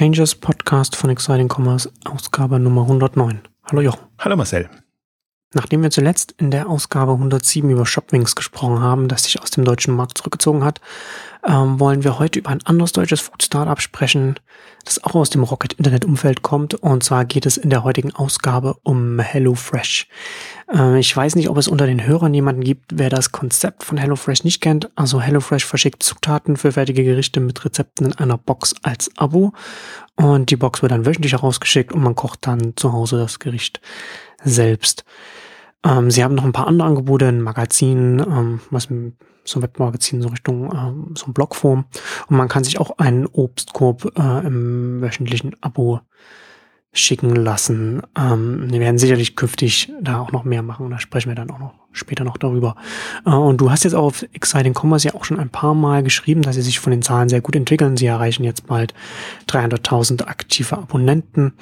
Exchanges Podcast von Exciting Commerce, Ausgabe Nummer 109. Hallo Jochen. Hallo Marcel. Nachdem wir zuletzt in der Ausgabe 107 über Shopwings gesprochen haben, das sich aus dem deutschen Markt zurückgezogen hat, ähm, wollen wir heute über ein anderes deutsches Food-Startup sprechen, das auch aus dem Rocket-Internet-Umfeld kommt. Und zwar geht es in der heutigen Ausgabe um HelloFresh. Äh, ich weiß nicht, ob es unter den Hörern jemanden gibt, wer das Konzept von HelloFresh nicht kennt. Also HelloFresh verschickt Zutaten für fertige Gerichte mit Rezepten in einer Box als Abo. Und die Box wird dann wöchentlich herausgeschickt und man kocht dann zu Hause das Gericht selbst. Ähm, sie haben noch ein paar andere Angebote, ein Magazin, ähm, was so ein Webmagazin so Richtung ähm, so ein Blogform. Und man kann sich auch einen Obstkorb äh, im wöchentlichen Abo schicken lassen. Ähm, wir werden sicherlich künftig da auch noch mehr machen. Da sprechen wir dann auch noch später noch darüber. Äh, und du hast jetzt auf Exciting Commerce ja auch schon ein paar Mal geschrieben, dass sie sich von den Zahlen sehr gut entwickeln. Sie erreichen jetzt bald 300.000 aktive Abonnenten.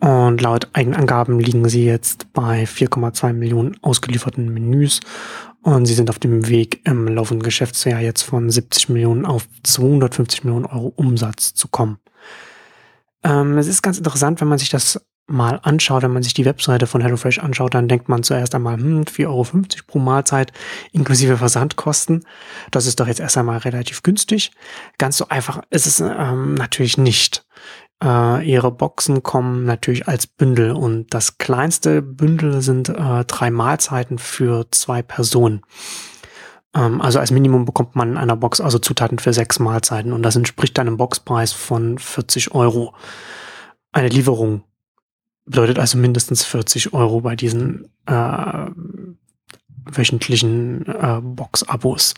Und laut eigenen Angaben liegen sie jetzt bei 4,2 Millionen ausgelieferten Menüs. Und sie sind auf dem Weg im laufenden Geschäftsjahr jetzt von 70 Millionen auf 250 Millionen Euro Umsatz zu kommen. Ähm, es ist ganz interessant, wenn man sich das mal anschaut, wenn man sich die Webseite von HelloFresh anschaut, dann denkt man zuerst einmal, hm, 4,50 Euro pro Mahlzeit inklusive Versandkosten. Das ist doch jetzt erst einmal relativ günstig. Ganz so einfach ist es ähm, natürlich nicht. Äh, ihre Boxen kommen natürlich als Bündel und das kleinste Bündel sind äh, drei Mahlzeiten für zwei Personen. Ähm, also als Minimum bekommt man in einer Box also Zutaten für sechs Mahlzeiten und das entspricht einem Boxpreis von 40 Euro. Eine Lieferung bedeutet also mindestens 40 Euro bei diesen äh, wöchentlichen äh, Box-Abos.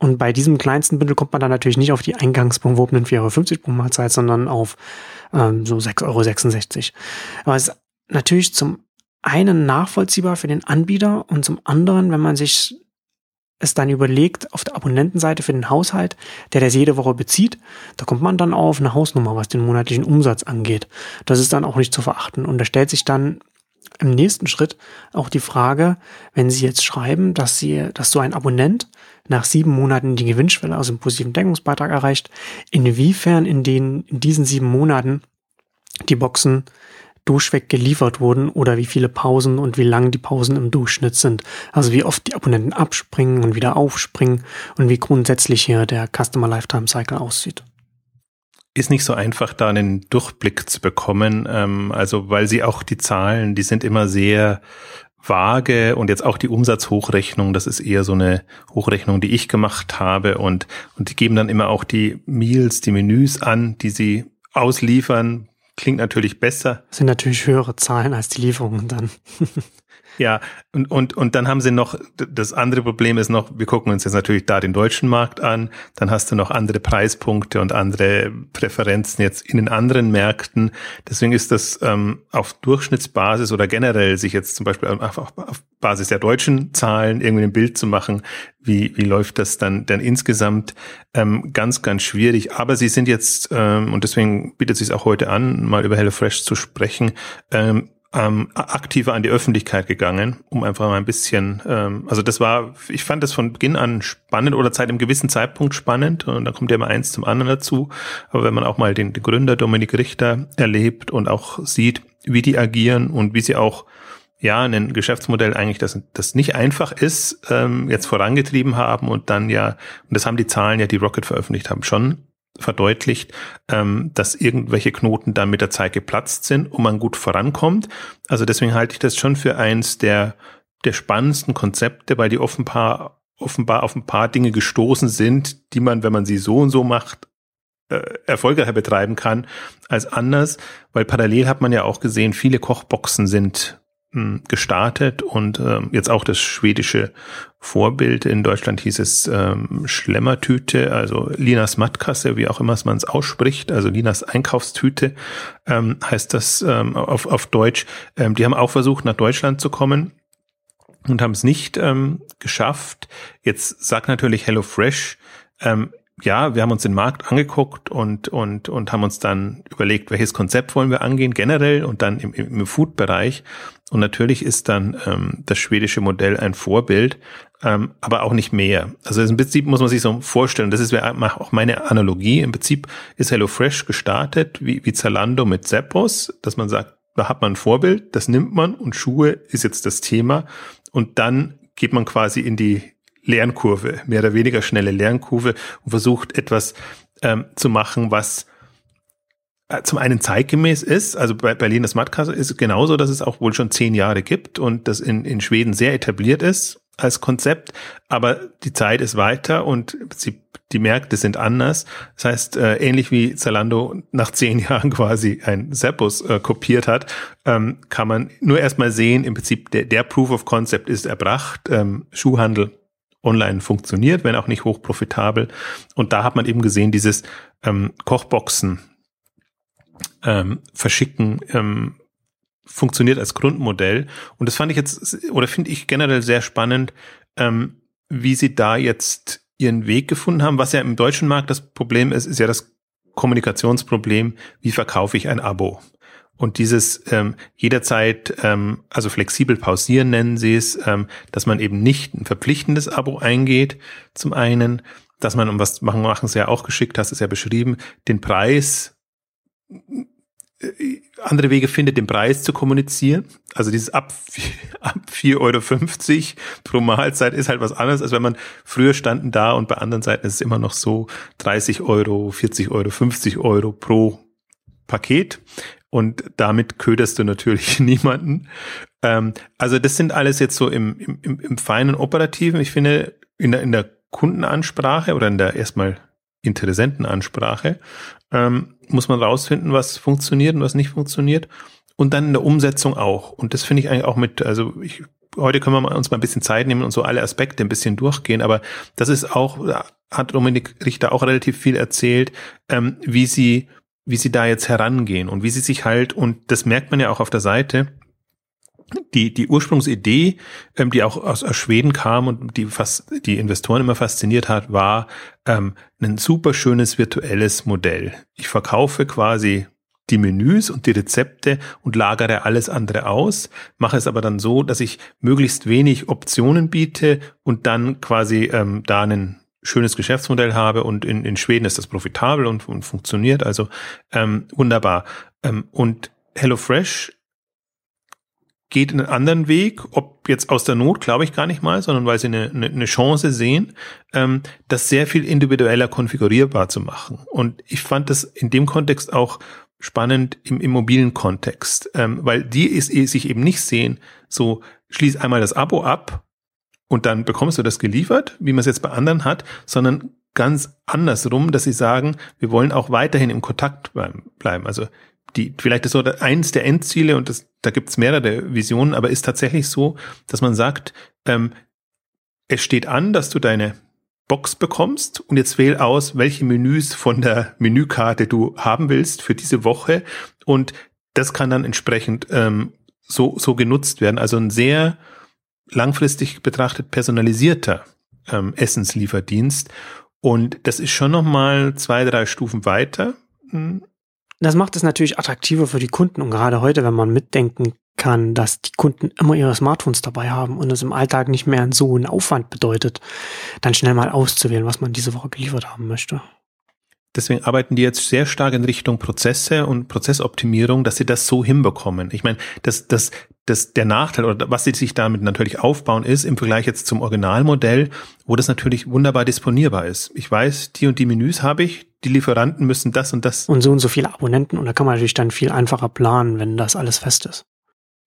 Und bei diesem kleinsten Bündel kommt man dann natürlich nicht auf die eingangs beworbenen 4,50 Euro pro Mahlzeit, sondern auf ähm, so 6,66 Euro. Aber es ist natürlich zum einen nachvollziehbar für den Anbieter und zum anderen, wenn man sich es dann überlegt, auf der Abonnentenseite für den Haushalt, der das jede Woche bezieht, da kommt man dann auf eine Hausnummer, was den monatlichen Umsatz angeht. Das ist dann auch nicht zu verachten. Und da stellt sich dann im nächsten Schritt auch die Frage, wenn Sie jetzt schreiben, dass Sie, dass so ein Abonnent nach sieben Monaten die Gewinnschwelle aus dem positiven Deckungsbeitrag erreicht, inwiefern in den, in diesen sieben Monaten die Boxen durchweg geliefert wurden oder wie viele Pausen und wie lang die Pausen im Durchschnitt sind. Also wie oft die Abonnenten abspringen und wieder aufspringen und wie grundsätzlich hier der Customer Lifetime Cycle aussieht ist nicht so einfach, da einen Durchblick zu bekommen. Ähm, also weil sie auch die Zahlen, die sind immer sehr vage und jetzt auch die Umsatzhochrechnung, das ist eher so eine Hochrechnung, die ich gemacht habe und, und die geben dann immer auch die Meals, die Menüs an, die sie ausliefern. Klingt natürlich besser. Das sind natürlich höhere Zahlen als die Lieferungen dann. Ja, und, und, und dann haben sie noch, das andere Problem ist noch, wir gucken uns jetzt natürlich da den deutschen Markt an, dann hast du noch andere Preispunkte und andere Präferenzen jetzt in den anderen Märkten. Deswegen ist das ähm, auf Durchschnittsbasis oder generell sich jetzt zum Beispiel auf, auf, auf Basis der deutschen Zahlen irgendwie ein Bild zu machen, wie, wie läuft das dann denn insgesamt, ähm, ganz, ganz schwierig. Aber sie sind jetzt, ähm, und deswegen bietet es sich auch heute an, mal über HelloFresh zu sprechen, ähm, ähm, aktiver an die Öffentlichkeit gegangen, um einfach mal ein bisschen, ähm, also das war, ich fand das von Beginn an spannend oder seit einem gewissen Zeitpunkt spannend und dann kommt ja immer eins zum anderen dazu. Aber wenn man auch mal den, den Gründer Dominik Richter erlebt und auch sieht, wie die agieren und wie sie auch ja ein Geschäftsmodell eigentlich, das, das nicht einfach ist, ähm, jetzt vorangetrieben haben und dann ja, und das haben die Zahlen ja, die Rocket veröffentlicht haben, schon verdeutlicht, ähm, dass irgendwelche Knoten dann mit der Zeit geplatzt sind und man gut vorankommt. Also deswegen halte ich das schon für eins der, der spannendsten Konzepte, weil die offenbar, offenbar auf ein paar Dinge gestoßen sind, die man, wenn man sie so und so macht, äh, erfolgreicher betreiben kann als anders, weil parallel hat man ja auch gesehen, viele Kochboxen sind gestartet und ähm, jetzt auch das schwedische Vorbild. In Deutschland hieß es ähm, Schlemmertüte, also Linas Matkasse, wie auch immer man es ausspricht, also Linas Einkaufstüte ähm, heißt das ähm, auf, auf Deutsch. Ähm, die haben auch versucht, nach Deutschland zu kommen und haben es nicht ähm, geschafft. Jetzt sagt natürlich HelloFresh, ähm, ja, wir haben uns den Markt angeguckt und, und, und haben uns dann überlegt, welches Konzept wollen wir angehen, generell und dann im, im Food-Bereich. Und natürlich ist dann ähm, das schwedische Modell ein Vorbild, ähm, aber auch nicht mehr. Also im Prinzip muss man sich so vorstellen, das ist auch meine Analogie. Im Prinzip ist HelloFresh gestartet wie, wie Zalando mit Zappos, dass man sagt, da hat man ein Vorbild, das nimmt man und Schuhe ist jetzt das Thema und dann geht man quasi in die Lernkurve, mehr oder weniger schnelle Lernkurve und versucht etwas ähm, zu machen, was äh, zum einen zeitgemäß ist, also bei Berlin das Matkasse ist genauso, dass es auch wohl schon zehn Jahre gibt und das in, in Schweden sehr etabliert ist als Konzept, aber die Zeit ist weiter und sie, die Märkte sind anders. Das heißt, äh, ähnlich wie Zalando nach zehn Jahren quasi ein Zappos äh, kopiert hat, ähm, kann man nur erstmal sehen, im Prinzip der, der Proof of Concept ist erbracht, ähm, Schuhhandel online funktioniert, wenn auch nicht hochprofitabel. Und da hat man eben gesehen, dieses ähm, Kochboxen ähm, verschicken ähm, funktioniert als Grundmodell. Und das fand ich jetzt, oder finde ich generell sehr spannend, ähm, wie sie da jetzt ihren Weg gefunden haben. Was ja im deutschen Markt das Problem ist, ist ja das Kommunikationsproblem, wie verkaufe ich ein Abo? Und dieses ähm, jederzeit, ähm, also flexibel pausieren nennen sie es, ähm, dass man eben nicht ein verpflichtendes Abo eingeht, zum einen, dass man, um was machen, machen sie ja auch geschickt, hast es ja beschrieben, den Preis äh, andere Wege findet, den Preis zu kommunizieren. Also dieses ab, ab 4,50 Euro pro Mahlzeit ist halt was anderes, als wenn man früher standen da und bei anderen Seiten ist es immer noch so 30 Euro, 40 Euro, 50 Euro pro Paket. Und damit köderst du natürlich niemanden. Ähm, also das sind alles jetzt so im, im, im feinen Operativen. Ich finde, in der, in der Kundenansprache oder in der erstmal Interessentenansprache ähm, muss man rausfinden, was funktioniert und was nicht funktioniert. Und dann in der Umsetzung auch. Und das finde ich eigentlich auch mit, also ich, heute können wir uns mal ein bisschen Zeit nehmen und so alle Aspekte ein bisschen durchgehen, aber das ist auch, hat Dominik Richter auch relativ viel erzählt, ähm, wie sie, wie sie da jetzt herangehen und wie sie sich halt, und das merkt man ja auch auf der Seite, die, die Ursprungsidee, ähm, die auch aus, aus Schweden kam und die fast die Investoren immer fasziniert hat, war ähm, ein super schönes virtuelles Modell. Ich verkaufe quasi die Menüs und die Rezepte und lagere alles andere aus, mache es aber dann so, dass ich möglichst wenig Optionen biete und dann quasi ähm, da ein schönes Geschäftsmodell habe und in, in Schweden ist das profitabel und, und funktioniert, also ähm, wunderbar. Ähm, und HelloFresh geht einen anderen Weg, ob jetzt aus der Not, glaube ich gar nicht mal, sondern weil sie eine, eine, Chance sehen, ähm, das sehr viel individueller konfigurierbar zu machen. Und ich fand das in dem Kontext auch spannend im immobilen Kontext, ähm, weil die ist, sich eben nicht sehen, so schließ einmal das Abo ab und dann bekommst du das geliefert, wie man es jetzt bei anderen hat, sondern ganz andersrum, dass sie sagen, wir wollen auch weiterhin im Kontakt bleiben. Also die, vielleicht ist so eins der Endziele und das, da gibt's mehrere Visionen, aber ist tatsächlich so, dass man sagt, ähm, es steht an, dass du deine Box bekommst und jetzt wähl aus, welche Menüs von der Menükarte du haben willst für diese Woche und das kann dann entsprechend ähm, so, so genutzt werden. Also ein sehr langfristig betrachtet personalisierter ähm, Essenslieferdienst und das ist schon nochmal zwei, drei Stufen weiter hm, das macht es natürlich attraktiver für die Kunden und gerade heute, wenn man mitdenken kann, dass die Kunden immer ihre Smartphones dabei haben und es im Alltag nicht mehr so einen Aufwand bedeutet, dann schnell mal auszuwählen, was man diese Woche geliefert haben möchte. Deswegen arbeiten die jetzt sehr stark in Richtung Prozesse und Prozessoptimierung, dass sie das so hinbekommen. Ich meine, das, das, das, der Nachteil oder was sie sich damit natürlich aufbauen, ist im Vergleich jetzt zum Originalmodell, wo das natürlich wunderbar disponierbar ist. Ich weiß, die und die Menüs habe ich, die Lieferanten müssen das und das. Und so und so viele Abonnenten und da kann man natürlich dann viel einfacher planen, wenn das alles fest ist.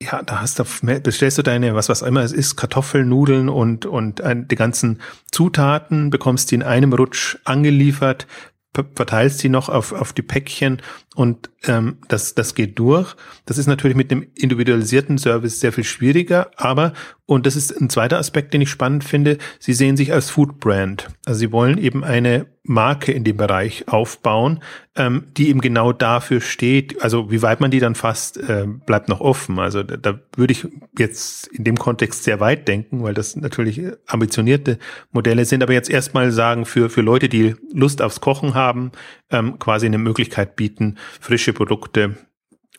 Ja, da hast du, bestellst du deine, was was immer es ist, Kartoffeln, Nudeln und, und die ganzen Zutaten, bekommst die in einem Rutsch angeliefert, verteilst sie noch auf, auf die Päckchen und ähm, das, das geht durch. Das ist natürlich mit dem individualisierten Service sehr viel schwieriger, aber, und das ist ein zweiter Aspekt, den ich spannend finde, sie sehen sich als Food Brand. Also sie wollen eben eine Marke in dem Bereich aufbauen, ähm, die eben genau dafür steht. Also wie weit man die dann fasst, äh, bleibt noch offen. Also da, da würde ich jetzt in dem Kontext sehr weit denken, weil das natürlich ambitionierte Modelle sind. Aber jetzt erstmal sagen, für, für Leute, die Lust aufs Kochen haben, ähm, quasi eine Möglichkeit bieten, frische Produkte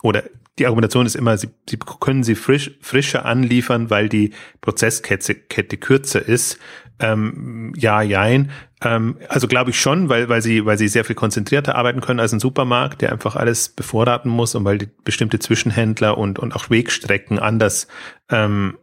oder die Argumentation ist immer, sie, sie können sie frisch, frischer anliefern, weil die Prozesskette Kette kürzer ist. Ähm, ja, jein. Ähm, also glaube ich schon, weil, weil sie, weil sie sehr viel konzentrierter arbeiten können als ein Supermarkt, der einfach alles bevorraten muss und weil die bestimmte Zwischenhändler und, und auch Wegstrecken anders ähm,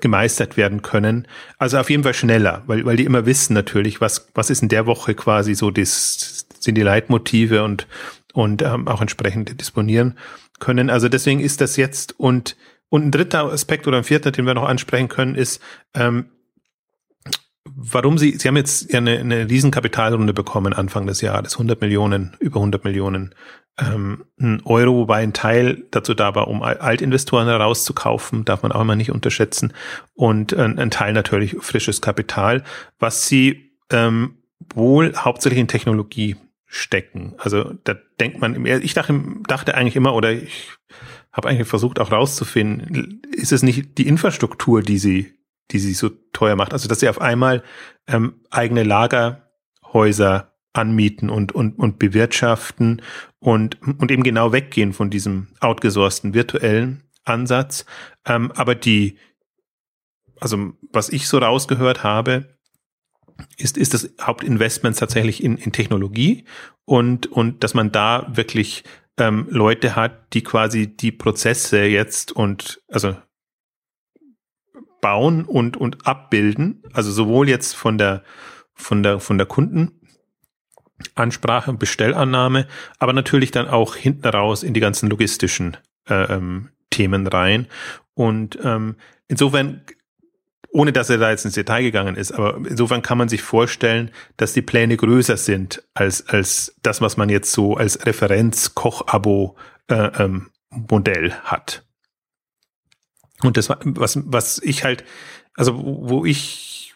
gemeistert werden können. Also auf jeden Fall schneller, weil, weil die immer wissen natürlich, was, was ist in der Woche quasi so das, sind die Leitmotive und, und ähm, auch entsprechend disponieren können. Also deswegen ist das jetzt und und ein dritter Aspekt oder ein vierter, den wir noch ansprechen können, ist, ähm, warum Sie, Sie haben jetzt eine, eine Riesenkapitalrunde bekommen Anfang des Jahres, 100 Millionen, über 100 Millionen ähm, Euro, wobei ein Teil dazu da war, um Altinvestoren herauszukaufen, darf man auch immer nicht unterschätzen, und ein, ein Teil natürlich frisches Kapital, was Sie ähm, wohl hauptsächlich in Technologie stecken. Also da denkt man, ich dachte, dachte eigentlich immer, oder ich habe eigentlich versucht auch rauszufinden, ist es nicht die Infrastruktur, die sie, die sie so teuer macht? Also dass sie auf einmal ähm, eigene Lagerhäuser anmieten und, und, und bewirtschaften und, und eben genau weggehen von diesem outgesourcten virtuellen Ansatz. Ähm, aber die, also was ich so rausgehört habe, ist, ist das Hauptinvestment tatsächlich in, in Technologie und, und dass man da wirklich ähm, Leute hat, die quasi die Prozesse jetzt und also bauen und, und abbilden, also sowohl jetzt von der, von der, von der Kundenansprache und Bestellannahme, aber natürlich dann auch hinten raus in die ganzen logistischen äh, ähm, Themen rein. Und ähm, insofern ohne dass er da jetzt ins Detail gegangen ist, aber insofern kann man sich vorstellen, dass die Pläne größer sind als, als das, was man jetzt so als Referenz-Koch-Abo äh, ähm, hat. Und das, was, was ich halt, also wo ich,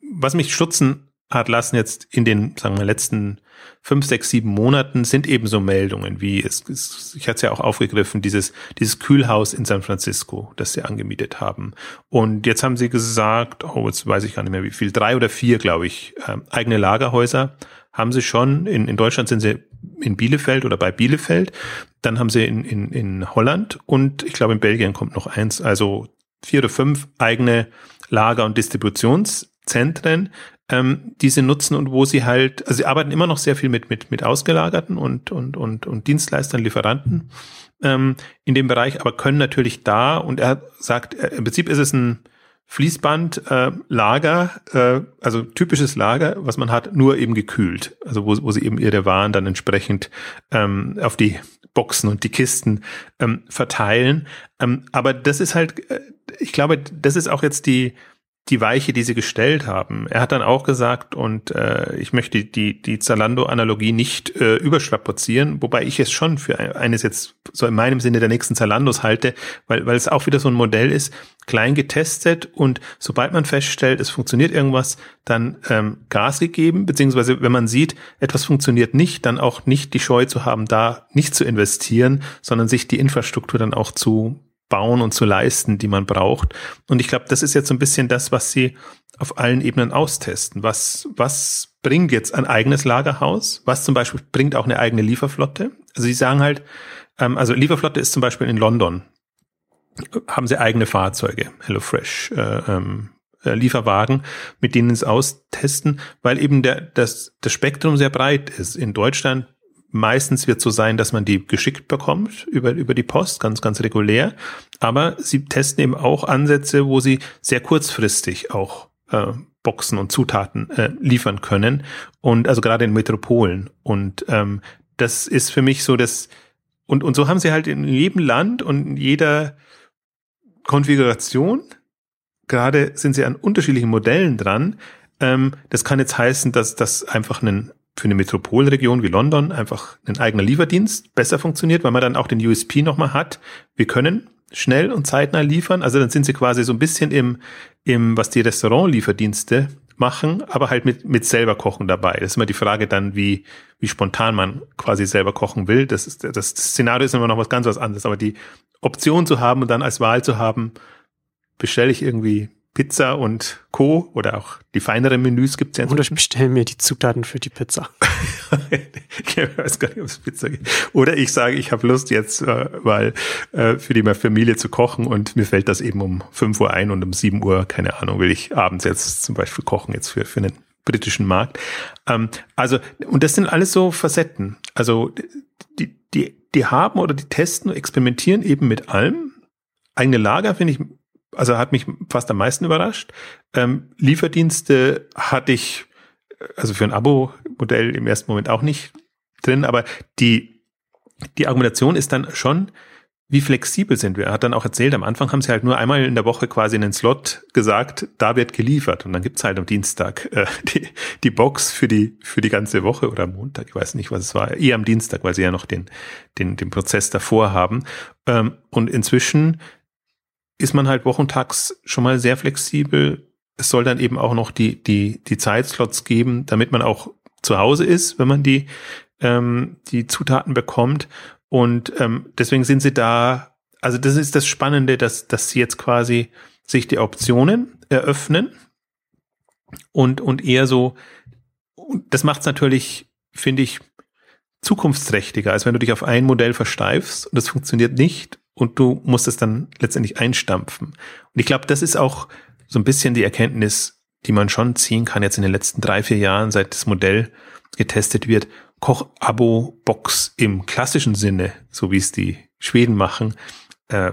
was mich stutzen hat lassen jetzt in den, sagen wir, letzten fünf, sechs, sieben Monaten sind eben so Meldungen wie, es, es ich hatte es ja auch aufgegriffen, dieses, dieses Kühlhaus in San Francisco, das sie angemietet haben. Und jetzt haben sie gesagt, oh, jetzt weiß ich gar nicht mehr wie viel, drei oder vier, glaube ich, äh, eigene Lagerhäuser haben sie schon. In, in Deutschland sind sie in Bielefeld oder bei Bielefeld. Dann haben sie in, in, in Holland und ich glaube in Belgien kommt noch eins. Also vier oder fünf eigene Lager- und Distributionszentren, ähm, diese nutzen und wo sie halt, also sie arbeiten immer noch sehr viel mit, mit, mit Ausgelagerten und, und, und, und Dienstleistern, Lieferanten ähm, in dem Bereich, aber können natürlich da, und er sagt, äh, im Prinzip ist es ein Fließbandlager, äh, äh, also typisches Lager, was man hat, nur eben gekühlt, also wo, wo sie eben ihre Waren dann entsprechend ähm, auf die Boxen und die Kisten ähm, verteilen. Ähm, aber das ist halt, äh, ich glaube, das ist auch jetzt die, die Weiche, die sie gestellt haben. Er hat dann auch gesagt, und äh, ich möchte die, die Zalando-Analogie nicht äh, überstrapazieren, wobei ich es schon für eines jetzt so in meinem Sinne der nächsten Zalandos halte, weil, weil es auch wieder so ein Modell ist, klein getestet und sobald man feststellt, es funktioniert irgendwas, dann ähm, Gas gegeben, beziehungsweise wenn man sieht, etwas funktioniert nicht, dann auch nicht die Scheu zu haben, da nicht zu investieren, sondern sich die Infrastruktur dann auch zu bauen und zu leisten, die man braucht. Und ich glaube, das ist jetzt so ein bisschen das, was sie auf allen Ebenen austesten. Was, was bringt jetzt ein eigenes Lagerhaus? Was zum Beispiel bringt auch eine eigene Lieferflotte? Also sie sagen halt, ähm, also Lieferflotte ist zum Beispiel in London. Haben sie eigene Fahrzeuge, HelloFresh, äh, ähm, äh, Lieferwagen, mit denen sie austesten, weil eben der, das, das Spektrum sehr breit ist. In Deutschland Meistens wird so sein, dass man die geschickt bekommt über, über die Post, ganz, ganz regulär. Aber sie testen eben auch Ansätze, wo sie sehr kurzfristig auch äh, Boxen und Zutaten äh, liefern können. Und also gerade in Metropolen. Und ähm, das ist für mich so das, und, und so haben sie halt in jedem Land und in jeder Konfiguration, gerade sind sie an unterschiedlichen Modellen dran. Ähm, das kann jetzt heißen, dass das einfach ein für eine Metropolregion wie London einfach ein eigener Lieferdienst besser funktioniert, weil man dann auch den USP nochmal hat. Wir können schnell und zeitnah liefern. Also dann sind sie quasi so ein bisschen im, im was die Restaurantlieferdienste machen, aber halt mit, mit selber kochen dabei. Das ist immer die Frage dann, wie, wie spontan man quasi selber kochen will. Das, ist, das Szenario ist immer noch was ganz was anderes, aber die Option zu haben und dann als Wahl zu haben, bestelle ich irgendwie Pizza und Co. oder auch die feineren Menüs gibt es ja. Oder ich bestelle mir die Zutaten für die Pizza. ich weiß gar nicht, ob es Pizza gibt. Oder ich sage, ich habe Lust jetzt äh, mal äh, für die Familie zu kochen und mir fällt das eben um 5 Uhr ein und um 7 Uhr, keine Ahnung, will ich abends jetzt zum Beispiel kochen jetzt für, für einen britischen Markt. Ähm, also, und das sind alles so Facetten. Also die, die, die haben oder die testen, experimentieren eben mit allem. Eigene Lager finde ich also hat mich fast am meisten überrascht. Ähm, Lieferdienste hatte ich, also für ein Abo-Modell im ersten Moment auch nicht drin, aber die, die Argumentation ist dann schon, wie flexibel sind wir? Er hat dann auch erzählt, am Anfang haben sie halt nur einmal in der Woche quasi einen Slot gesagt, da wird geliefert. Und dann gibt's halt am Dienstag äh, die, die Box für die, für die ganze Woche oder Montag, ich weiß nicht, was es war, eher am Dienstag, weil sie ja noch den, den, den Prozess davor haben. Ähm, und inzwischen ist man halt wochentags schon mal sehr flexibel. Es soll dann eben auch noch die, die, die Zeitslots geben, damit man auch zu Hause ist, wenn man die, ähm, die Zutaten bekommt. Und ähm, deswegen sind sie da, also das ist das Spannende, dass, dass sie jetzt quasi sich die Optionen eröffnen und, und eher so, das macht es natürlich, finde ich, zukunftsträchtiger, als wenn du dich auf ein Modell versteifst und das funktioniert nicht und du musst es dann letztendlich einstampfen. Und ich glaube, das ist auch so ein bisschen die Erkenntnis, die man schon ziehen kann jetzt in den letzten drei, vier Jahren, seit das Modell getestet wird. Koch-Abo-Box im klassischen Sinne, so wie es die Schweden machen, äh,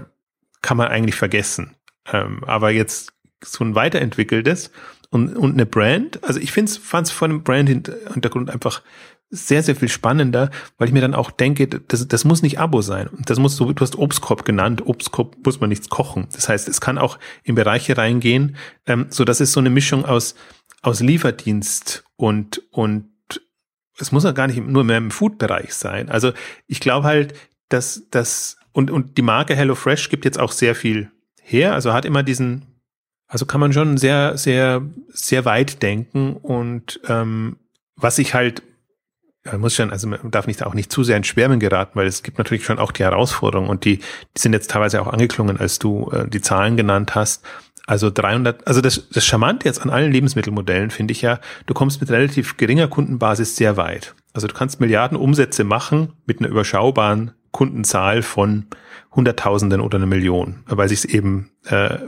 kann man eigentlich vergessen. Ähm, aber jetzt so ein weiterentwickeltes und, und eine Brand, also ich finde es, fand es von dem Brand-Hintergrund einfach sehr, sehr viel spannender, weil ich mir dann auch denke, das, das muss nicht Abo sein. Das muss so, du hast Obstkorb genannt, Obstkorb muss man nichts kochen. Das heißt, es kann auch in Bereiche reingehen, ähm, so dass es so eine Mischung aus, aus Lieferdienst und, und es muss ja gar nicht nur mehr im Food-Bereich sein. Also ich glaube halt, dass das, und, und die Marke HelloFresh gibt jetzt auch sehr viel her, also hat immer diesen, also kann man schon sehr, sehr, sehr weit denken und ähm, was ich halt man muss schon, also man darf nicht auch nicht zu sehr ins Schwärmen geraten, weil es gibt natürlich schon auch die Herausforderungen und die, die sind jetzt teilweise auch angeklungen, als du äh, die Zahlen genannt hast. Also 300, also das, das Charmante jetzt an allen Lebensmittelmodellen finde ich ja, du kommst mit relativ geringer Kundenbasis sehr weit. Also du kannst Milliarden Umsätze machen mit einer überschaubaren Kundenzahl von Hunderttausenden oder einer Million, weil sich es eben äh,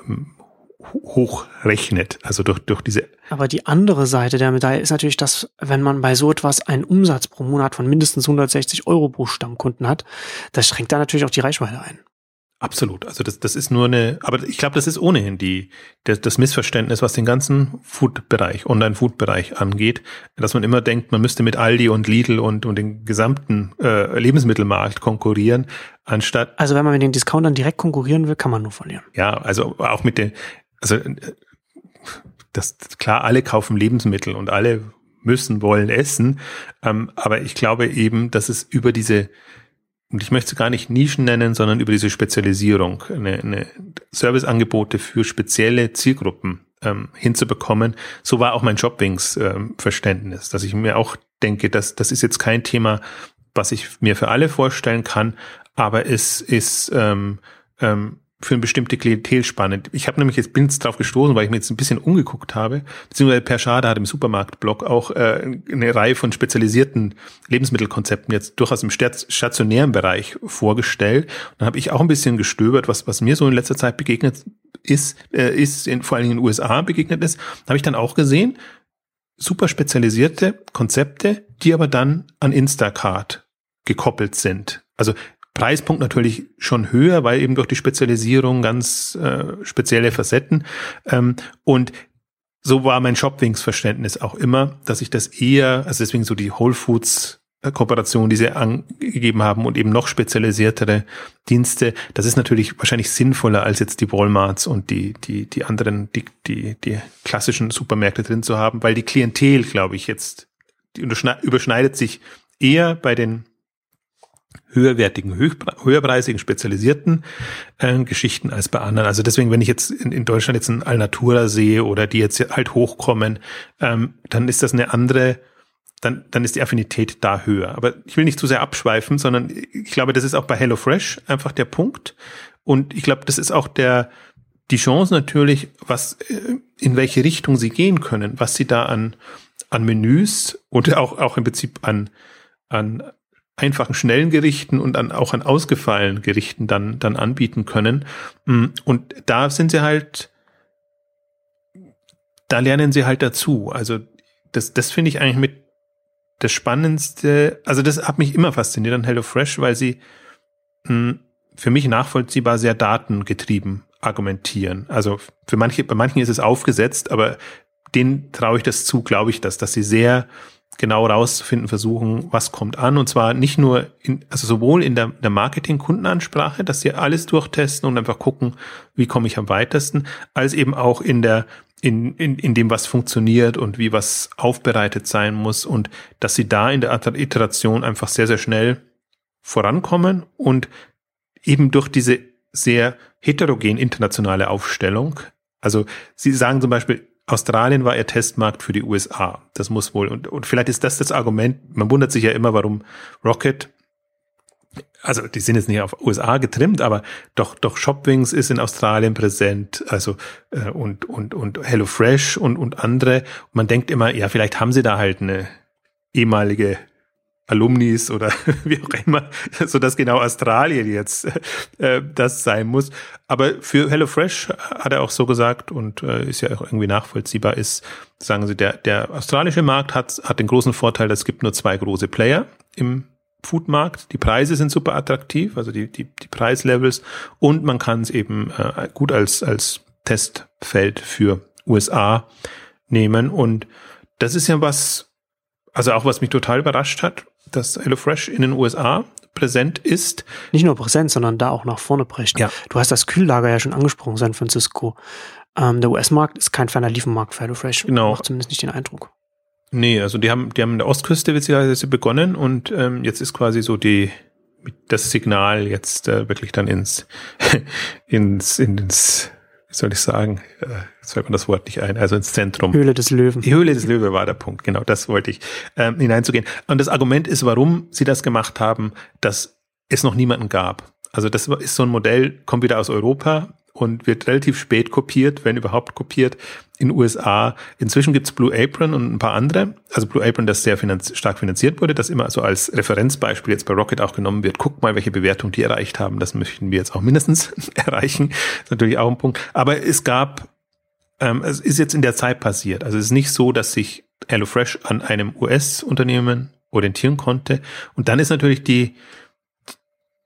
hochrechnet, also durch, durch diese. Aber die andere Seite der Medaille ist natürlich, dass wenn man bei so etwas einen Umsatz pro Monat von mindestens 160 Euro pro Stammkunden hat, das schränkt da natürlich auch die Reichweite ein. Absolut. Also das, das ist nur eine, aber ich glaube, das ist ohnehin die, das, das Missverständnis, was den ganzen Food-Bereich, Online-Food-Bereich angeht, dass man immer denkt, man müsste mit Aldi und Lidl und, und den gesamten äh, Lebensmittelmarkt konkurrieren, anstatt. Also wenn man mit den Discountern direkt konkurrieren will, kann man nur verlieren. Ja, also auch mit den, also äh, das klar, alle kaufen Lebensmittel und alle müssen, wollen essen. Ähm, aber ich glaube eben, dass es über diese, und ich möchte es gar nicht Nischen nennen, sondern über diese Spezialisierung, eine, eine Serviceangebote für spezielle Zielgruppen ähm, hinzubekommen. So war auch mein Jobwings-Verständnis, ähm, dass ich mir auch denke, dass das ist jetzt kein Thema, was ich mir für alle vorstellen kann, aber es ist ähm, ähm, für eine bestimmte Klientel spannend. Ich habe nämlich jetzt bin jetzt drauf gestoßen, weil ich mir jetzt ein bisschen umgeguckt habe, beziehungsweise Per Schade hat im Supermarktblog auch äh, eine Reihe von spezialisierten Lebensmittelkonzepten jetzt durchaus im stationären Bereich vorgestellt. Dann habe ich auch ein bisschen gestöbert, was was mir so in letzter Zeit begegnet ist, äh, ist in, vor allen Dingen in den USA begegnet ist. Da habe ich dann auch gesehen, super spezialisierte Konzepte, die aber dann an Instacart gekoppelt sind. Also Preispunkt natürlich schon höher, weil eben durch die Spezialisierung ganz äh, spezielle Facetten. Ähm, und so war mein Shopwings-Verständnis auch immer, dass ich das eher, also deswegen so die Whole Foods äh, Kooperation, die sie angegeben haben und eben noch spezialisiertere Dienste. Das ist natürlich wahrscheinlich sinnvoller als jetzt die Walmarts und die, die, die anderen, die, die, die klassischen Supermärkte drin zu haben, weil die Klientel, glaube ich, jetzt, die überschneidet sich eher bei den höherwertigen, höherpreisigen, spezialisierten äh, Geschichten als bei anderen. Also deswegen, wenn ich jetzt in, in Deutschland jetzt einen Alnatura sehe oder die jetzt halt hochkommen, ähm, dann ist das eine andere, dann, dann ist die Affinität da höher. Aber ich will nicht zu sehr abschweifen, sondern ich glaube, das ist auch bei HelloFresh einfach der Punkt. Und ich glaube, das ist auch der, die Chance natürlich, was, äh, in welche Richtung sie gehen können, was sie da an, an Menüs und auch, auch im Prinzip an, an einfachen, schnellen Gerichten und an, auch an ausgefallenen Gerichten dann, dann anbieten können. Mm, und da sind sie halt, da lernen sie halt dazu. Also das, das finde ich eigentlich mit das Spannendste, also das hat mich immer fasziniert an HelloFresh, weil sie mh, mm, für mich nachvollziehbar sehr datengetrieben argumentieren. Also für manche, bei manchen ist es aufgesetzt, aber denen traue ich das zu, glaube ich das, dass sie sehr genau rauszufinden versuchen, was kommt an. Und zwar nicht nur, in, also sowohl in der, der Marketing-Kundenansprache, dass sie alles durchtesten und einfach gucken, wie komme ich am weitesten, als eben auch in der, in, in, in dem, was funktioniert und wie was aufbereitet sein muss und dass sie da in der Iteration einfach sehr, sehr schnell vorankommen und eben durch diese sehr heterogen internationale Aufstellung. Also Sie sagen zum Beispiel, Australien war ihr Testmarkt für die USA. Das muss wohl, und, und vielleicht ist das das Argument, man wundert sich ja immer, warum Rocket, also die sind jetzt nicht auf USA getrimmt, aber doch, doch Shopwings ist in Australien präsent, also äh, und, und, und HelloFresh und, und andere. Und man denkt immer, ja, vielleicht haben sie da halt eine ehemalige Alumnis oder wie auch immer, so dass genau Australien jetzt äh, das sein muss. Aber für HelloFresh hat er auch so gesagt und äh, ist ja auch irgendwie nachvollziehbar ist, sagen sie, der, der australische Markt hat, hat den großen Vorteil, es gibt nur zwei große Player im Foodmarkt. Die Preise sind super attraktiv, also die, die, die Preislevels und man kann es eben äh, gut als, als Testfeld für USA nehmen und das ist ja was, also auch was mich total überrascht hat dass HelloFresh in den USA präsent ist. Nicht nur präsent, sondern da auch nach vorne bricht. Ja. Du hast das Kühllager ja schon angesprochen, San Francisco. Ähm, der US-Markt ist kein ferner Liefenmarkt für HelloFresh. Genau. Macht zumindest nicht den Eindruck. Nee, also die haben, die haben in der Ostküste witzigerweise begonnen und ähm, jetzt ist quasi so die das Signal jetzt äh, wirklich dann ins ins ins wie soll ich sagen, äh, jetzt fällt mir das Wort nicht ein, also ins Zentrum. Höhle des Löwen. Die Höhle des Löwen war der Punkt, genau, das wollte ich ähm, hineinzugehen. Und das Argument ist, warum sie das gemacht haben, dass es noch niemanden gab. Also das ist so ein Modell, kommt wieder aus Europa, und wird relativ spät kopiert, wenn überhaupt kopiert, in USA. Inzwischen gibt's Blue Apron und ein paar andere. Also Blue Apron, das sehr finanz stark finanziert wurde, das immer so als Referenzbeispiel jetzt bei Rocket auch genommen wird. Guckt mal, welche Bewertung die erreicht haben. Das möchten wir jetzt auch mindestens erreichen. Das ist natürlich auch ein Punkt. Aber es gab, ähm, es ist jetzt in der Zeit passiert. Also es ist nicht so, dass sich HelloFresh an einem US-Unternehmen orientieren konnte. Und dann ist natürlich die,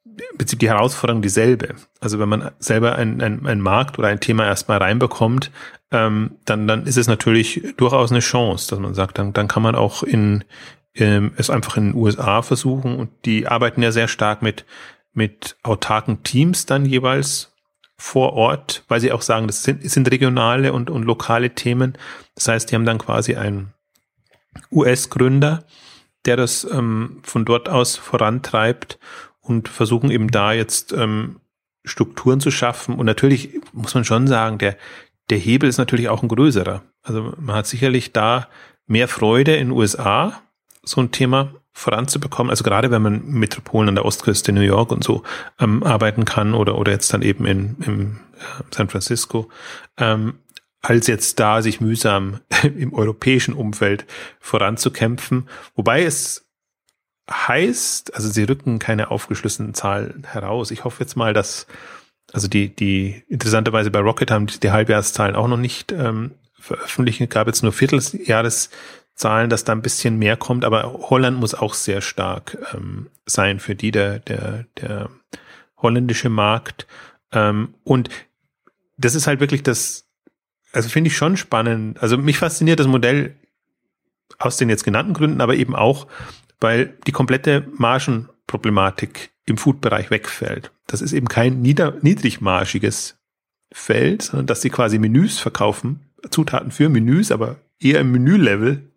im die Herausforderung dieselbe. Also wenn man selber ein, ein, ein Markt oder ein Thema erstmal reinbekommt, ähm, dann, dann ist es natürlich durchaus eine Chance, dass man sagt, dann, dann kann man auch in, ähm, es einfach in den USA versuchen und die arbeiten ja sehr stark mit, mit autarken Teams dann jeweils vor Ort, weil sie auch sagen, das sind, sind regionale und, und lokale Themen. Das heißt, die haben dann quasi einen US-Gründer, der das ähm, von dort aus vorantreibt und versuchen eben da jetzt ähm, Strukturen zu schaffen. Und natürlich muss man schon sagen, der, der Hebel ist natürlich auch ein größerer. Also man hat sicherlich da mehr Freude in den USA, so ein Thema voranzubekommen. Also gerade wenn man Metropolen an der Ostküste, New York und so ähm, arbeiten kann oder, oder jetzt dann eben in, in äh, San Francisco, ähm, als jetzt da sich mühsam im europäischen Umfeld voranzukämpfen. Wobei es heißt, also sie rücken keine aufgeschlüsselten Zahlen heraus. Ich hoffe jetzt mal, dass, also die, die interessanterweise bei Rocket haben die, die Halbjahreszahlen auch noch nicht ähm, veröffentlicht. Gab jetzt nur Vierteljahreszahlen, dass da ein bisschen mehr kommt, aber Holland muss auch sehr stark ähm, sein für die, der, der, der holländische Markt. Ähm, und das ist halt wirklich das, also finde ich schon spannend. Also mich fasziniert das Modell aus den jetzt genannten Gründen, aber eben auch, weil die komplette Margenproblematik im Food-Bereich wegfällt. Das ist eben kein nieder niedrigmarschiges Feld, sondern dass sie quasi Menüs verkaufen, Zutaten für Menüs, aber eher im Menülevel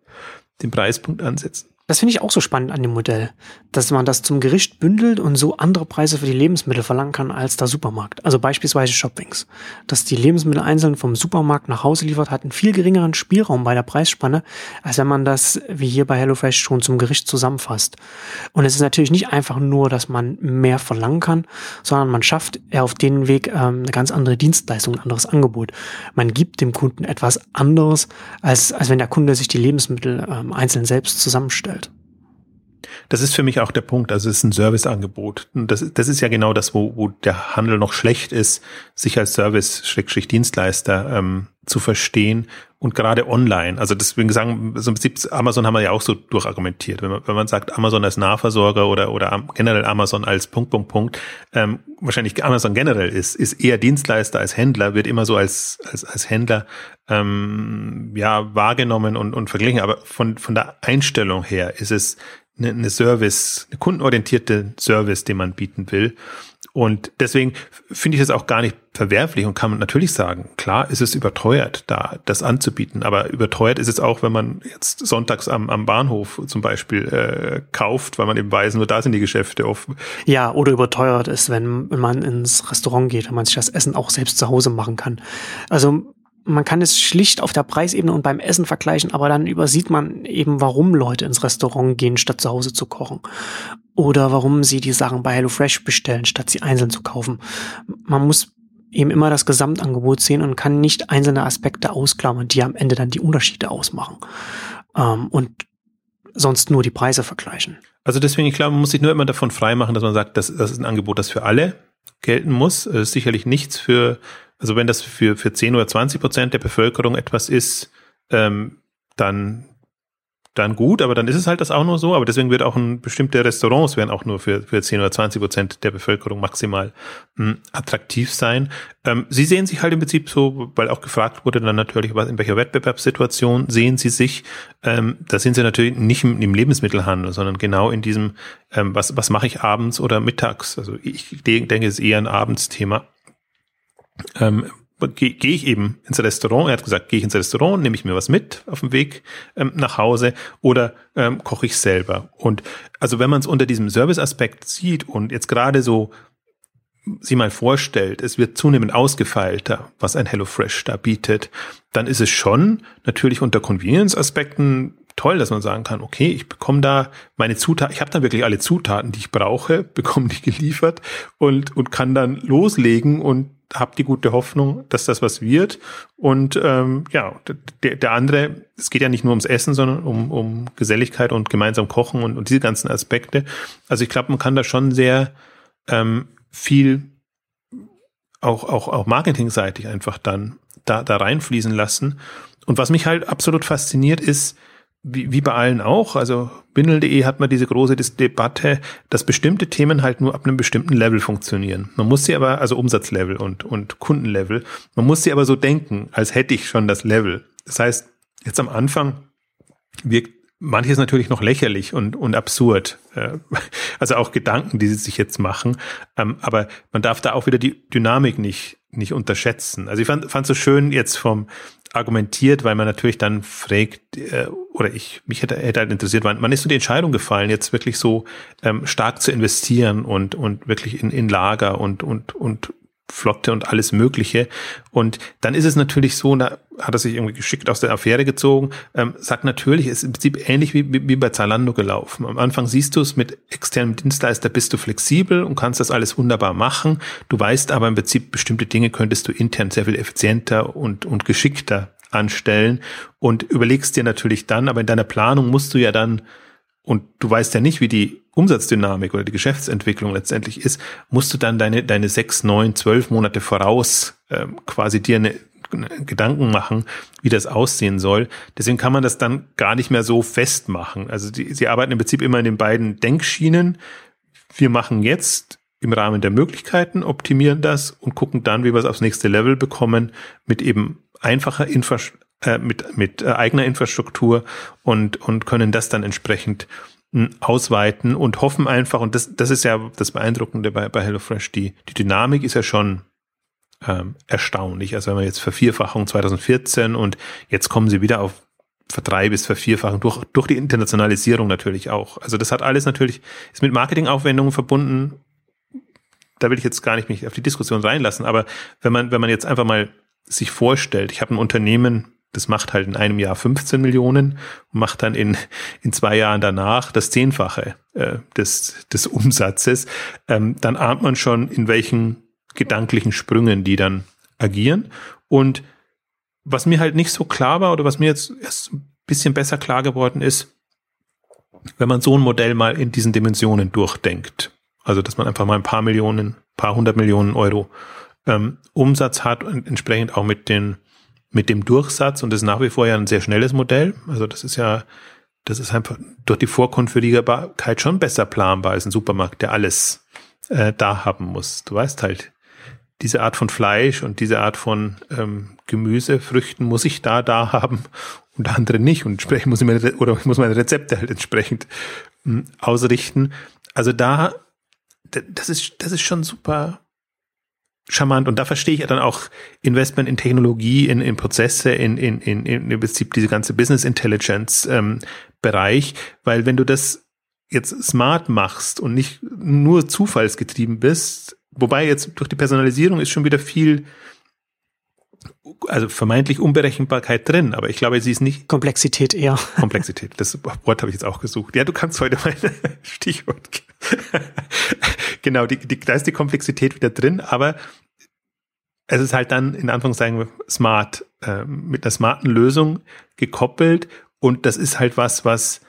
den Preispunkt ansetzen. Das finde ich auch so spannend an dem Modell, dass man das zum Gericht bündelt und so andere Preise für die Lebensmittel verlangen kann als der Supermarkt. Also beispielsweise Shoppings. Dass die Lebensmittel einzeln vom Supermarkt nach Hause liefert, hat einen viel geringeren Spielraum bei der Preisspanne, als wenn man das wie hier bei HelloFresh schon zum Gericht zusammenfasst. Und es ist natürlich nicht einfach nur, dass man mehr verlangen kann, sondern man schafft auf den Weg ähm, eine ganz andere Dienstleistung, ein anderes Angebot. Man gibt dem Kunden etwas anderes, als, als wenn der Kunde sich die Lebensmittel ähm, einzeln selbst zusammenstellt. Das ist für mich auch der Punkt. Also es ist ein Serviceangebot. Das, das ist ja genau das, wo, wo der Handel noch schlecht ist, sich als Service-Dienstleister ähm, zu verstehen und gerade online. Also deswegen sagen, so im Prinzip Amazon haben wir ja auch so durchargumentiert. Wenn man, wenn man sagt, Amazon als Nahversorger oder, oder generell Amazon als Punkt, Punkt, Punkt, ähm, wahrscheinlich Amazon generell ist, ist eher Dienstleister als Händler, wird immer so als, als, als Händler ähm, ja wahrgenommen und, und verglichen. Aber von, von der Einstellung her ist es eine, eine Service, eine kundenorientierte Service, den man bieten will. Und deswegen finde ich es auch gar nicht verwerflich und kann man natürlich sagen, klar ist es überteuert, da das anzubieten, aber überteuert ist es auch, wenn man jetzt sonntags am, am Bahnhof zum Beispiel äh, kauft, weil man eben weiß, nur da sind die Geschäfte offen. Ja, oder überteuert ist, wenn, wenn man ins Restaurant geht, wenn man sich das Essen auch selbst zu Hause machen kann. Also man kann es schlicht auf der Preisebene und beim Essen vergleichen, aber dann übersieht man eben, warum Leute ins Restaurant gehen, statt zu Hause zu kochen. Oder warum sie die Sachen bei HelloFresh bestellen, statt sie einzeln zu kaufen. Man muss eben immer das Gesamtangebot sehen und kann nicht einzelne Aspekte ausklammern, die am Ende dann die Unterschiede ausmachen. Ähm, und sonst nur die Preise vergleichen. Also deswegen, ich glaube, man muss sich nur immer davon freimachen, dass man sagt, das, das ist ein Angebot, das für alle gelten muss. Das ist sicherlich nichts für also wenn das für, für 10 oder 20 Prozent der Bevölkerung etwas ist, ähm, dann, dann gut, aber dann ist es halt das auch nur so. Aber deswegen wird auch ein bestimmte Restaurants werden auch nur für, für 10 oder 20 Prozent der Bevölkerung maximal mh, hm, attraktiv sein. Ähm, Sie sehen sich halt im Prinzip so, weil auch gefragt wurde dann natürlich, was, in welcher Wettbewerbssituation sehen Sie sich. Ähm, da sind Sie natürlich nicht im, im Lebensmittelhandel, sondern genau in diesem, ähm, was, was mache ich abends oder mittags. Also ich denke, es ist eher ein Abendsthema ähm, gehe geh ich eben ins Restaurant. Er hat gesagt, gehe ich ins Restaurant, nehme ich mir was mit auf dem Weg ähm, nach Hause oder ähm, koche ich selber. Und also wenn man es unter diesem Serviceaspekt sieht und jetzt gerade so sich mal vorstellt, es wird zunehmend ausgefeilter, was ein HelloFresh da bietet, dann ist es schon natürlich unter Convenience-Aspekten toll, dass man sagen kann, okay, ich bekomme da meine Zutaten, ich habe dann wirklich alle Zutaten, die ich brauche, bekomme die geliefert und, und kann dann loslegen und habe die gute Hoffnung, dass das was wird. Und ähm, ja, der, der andere, es geht ja nicht nur ums Essen, sondern um, um Geselligkeit und gemeinsam Kochen und, und diese ganzen Aspekte. Also ich glaube, man kann da schon sehr ähm, viel auch, auch, auch marketingseitig einfach dann da, da reinfließen lassen. Und was mich halt absolut fasziniert ist, wie, wie bei allen auch, also Bindel.de hat man diese große Debatte, dass bestimmte Themen halt nur ab einem bestimmten Level funktionieren. Man muss sie aber, also Umsatzlevel und, und Kundenlevel, man muss sie aber so denken, als hätte ich schon das Level. Das heißt, jetzt am Anfang wirkt manches natürlich noch lächerlich und, und absurd. Äh, also auch Gedanken, die sie sich jetzt machen. Ähm, aber man darf da auch wieder die Dynamik nicht, nicht unterschätzen. Also ich fand, fand so schön jetzt vom, argumentiert, weil man natürlich dann fragt, äh, oder ich, mich hätte, hätte halt interessiert, wann, wann ist so die Entscheidung gefallen, jetzt wirklich so ähm, stark zu investieren und, und wirklich in, in Lager und, und, und Flotte und alles Mögliche. Und dann ist es natürlich so, da hat er sich irgendwie geschickt aus der Affäre gezogen, ähm, sagt natürlich, ist im Prinzip ähnlich wie, wie, wie bei Zalando gelaufen. Am Anfang siehst du es, mit externem Dienstleister bist du flexibel und kannst das alles wunderbar machen. Du weißt aber im Prinzip, bestimmte Dinge könntest du intern sehr viel effizienter und, und geschickter anstellen und überlegst dir natürlich dann, aber in deiner Planung musst du ja dann und du weißt ja nicht, wie die Umsatzdynamik oder die Geschäftsentwicklung letztendlich ist, musst du dann deine, deine sechs, neun, zwölf Monate voraus ähm, quasi dir eine, eine Gedanken machen, wie das aussehen soll. Deswegen kann man das dann gar nicht mehr so festmachen. Also die, sie arbeiten im Prinzip immer in den beiden Denkschienen. Wir machen jetzt im Rahmen der Möglichkeiten, optimieren das und gucken dann, wie wir es aufs nächste Level bekommen mit eben einfacher Infrastruktur äh, mit, mit äh, eigener Infrastruktur und, und können das dann entsprechend ausweiten und hoffen einfach, und das, das ist ja das Beeindruckende bei, bei HelloFresh, die, die Dynamik ist ja schon ähm, erstaunlich. Also wenn man jetzt Vervierfachung 2014 und jetzt kommen sie wieder auf verdrei- bis vervierfachen, durch, durch die Internationalisierung natürlich auch. Also das hat alles natürlich, ist mit Marketingaufwendungen verbunden. Da will ich jetzt gar nicht mich auf die Diskussion reinlassen, aber wenn man, wenn man jetzt einfach mal sich vorstellt, ich habe ein Unternehmen, das macht halt in einem Jahr 15 Millionen und macht dann in, in zwei Jahren danach das Zehnfache äh, des, des Umsatzes, ähm, dann ahnt man schon, in welchen gedanklichen Sprüngen die dann agieren. Und was mir halt nicht so klar war oder was mir jetzt erst ein bisschen besser klar geworden ist, wenn man so ein Modell mal in diesen Dimensionen durchdenkt, also dass man einfach mal ein paar Millionen, paar hundert Millionen Euro ähm, Umsatz hat und entsprechend auch mit den mit dem Durchsatz und das ist nach wie vor ja ein sehr schnelles Modell. Also das ist ja, das ist einfach durch die Vorkonfigurierbarkeit schon besser planbar als ein Supermarkt, der alles äh, da haben muss. Du weißt halt, diese Art von Fleisch und diese Art von ähm, Gemüse, Früchten muss ich da, da haben und andere nicht. Und entsprechend muss ich meine, oder ich muss meine Rezepte halt entsprechend ähm, ausrichten. Also da, das ist, das ist schon super charmant. Und da verstehe ich ja dann auch Investment in Technologie, in, in Prozesse, in, in, in, in im Prinzip diese ganze Business Intelligence ähm, Bereich, weil wenn du das jetzt smart machst und nicht nur zufallsgetrieben bist, wobei jetzt durch die Personalisierung ist schon wieder viel also vermeintlich Unberechenbarkeit drin, aber ich glaube, sie ist nicht. Komplexität eher. Komplexität, das Wort habe ich jetzt auch gesucht. Ja, du kannst heute mein Stichwort. Genau, die, die, da ist die Komplexität wieder drin, aber es ist halt dann in Anführungszeichen smart, äh, mit einer smarten Lösung gekoppelt und das ist halt was, was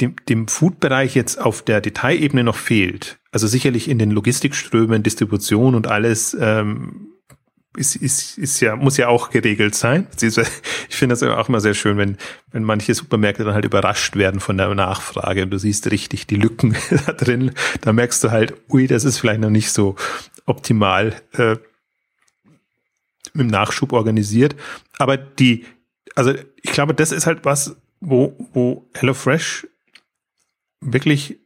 dem, dem Food-Bereich jetzt auf der Detailebene noch fehlt. Also sicherlich in den Logistikströmen, Distribution und alles ähm, ist, ist, ist ja, muss ja auch geregelt sein. Ich finde das auch immer sehr schön, wenn, wenn manche Supermärkte dann halt überrascht werden von der Nachfrage und du siehst richtig die Lücken da drin. Da merkst du halt, ui, das ist vielleicht noch nicht so optimal äh, mit dem Nachschub organisiert. Aber die, also ich glaube, das ist halt was, wo, wo HelloFresh wirklich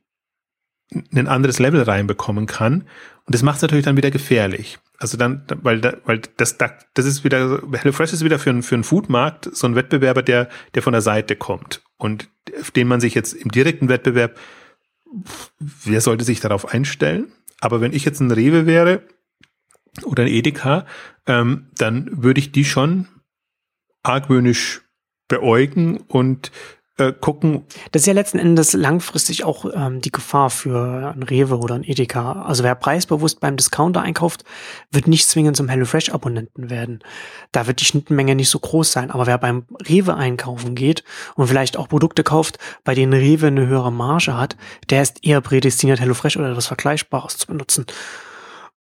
ein anderes Level reinbekommen kann. Und das macht es natürlich dann wieder gefährlich. Also dann, weil, weil das, das ist wieder, HelloFresh ist wieder für, einen für einen Foodmarkt so ein Wettbewerber, der, der von der Seite kommt und auf den man sich jetzt im direkten Wettbewerb, wer sollte sich darauf einstellen? Aber wenn ich jetzt ein Rewe wäre oder ein Edeka, ähm, dann würde ich die schon argwöhnisch beäugen und äh, gucken. Das ist ja letzten Endes langfristig auch ähm, die Gefahr für ein Rewe oder ein Edeka. Also wer preisbewusst beim Discounter einkauft, wird nicht zwingend zum HelloFresh-Abonnenten werden. Da wird die Schnittmenge nicht so groß sein. Aber wer beim Rewe einkaufen geht und vielleicht auch Produkte kauft, bei denen Rewe eine höhere Marge hat, der ist eher prädestiniert, HelloFresh oder etwas Vergleichbares zu benutzen.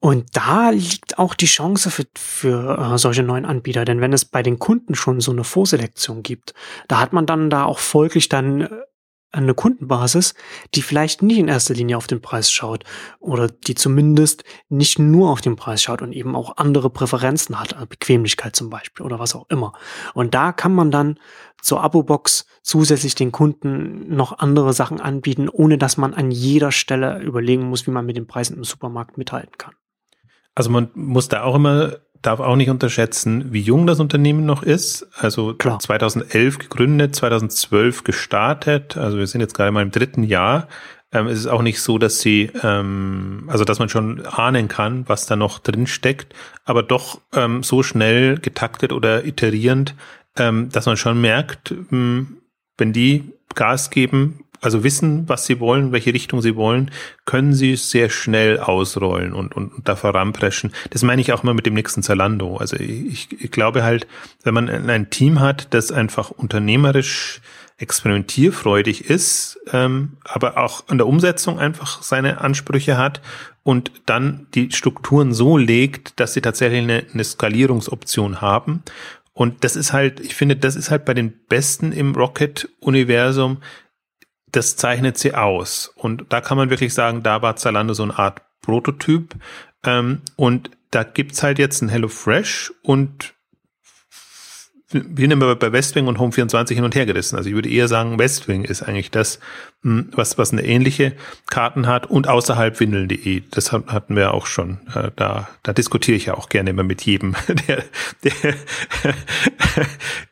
Und da liegt auch die Chance für, für äh, solche neuen Anbieter, denn wenn es bei den Kunden schon so eine Vorselektion gibt, da hat man dann da auch folglich dann äh, eine Kundenbasis, die vielleicht nicht in erster Linie auf den Preis schaut oder die zumindest nicht nur auf den Preis schaut und eben auch andere Präferenzen hat, also Bequemlichkeit zum Beispiel oder was auch immer. Und da kann man dann zur Abo-Box zusätzlich den Kunden noch andere Sachen anbieten, ohne dass man an jeder Stelle überlegen muss, wie man mit den Preisen im Supermarkt mithalten kann. Also man muss da auch immer, darf auch nicht unterschätzen, wie jung das Unternehmen noch ist. Also Klar. 2011 gegründet, 2012 gestartet. Also wir sind jetzt gerade mal im dritten Jahr. Ähm, es ist auch nicht so, dass sie, ähm, also dass man schon ahnen kann, was da noch drin steckt, aber doch ähm, so schnell getaktet oder iterierend, ähm, dass man schon merkt, mh, hm, wenn die Gas geben, also wissen, was sie wollen, welche Richtung sie wollen, können sie sehr schnell ausrollen und, und, und da voranpreschen. Das meine ich auch immer mit dem nächsten Zalando. Also ich, ich glaube halt, wenn man ein Team hat, das einfach unternehmerisch experimentierfreudig ist, ähm, aber auch an der Umsetzung einfach seine Ansprüche hat und dann die Strukturen so legt, dass sie tatsächlich eine, eine Skalierungsoption haben. Und das ist halt, ich finde, das ist halt bei den Besten im Rocket-Universum das zeichnet sie aus. Und da kann man wirklich sagen, da war Zalando so eine Art Prototyp. Ähm, und da gibt's halt jetzt ein HelloFresh und bin immer bei Westwing und Home24 hin und her gerissen. Also ich würde eher sagen, Westwing ist eigentlich das, hm, was, was eine ähnliche Karten hat und außerhalb windeln.de. Das hatten wir auch schon. Äh, da, da diskutiere ich ja auch gerne immer mit jedem, der, der,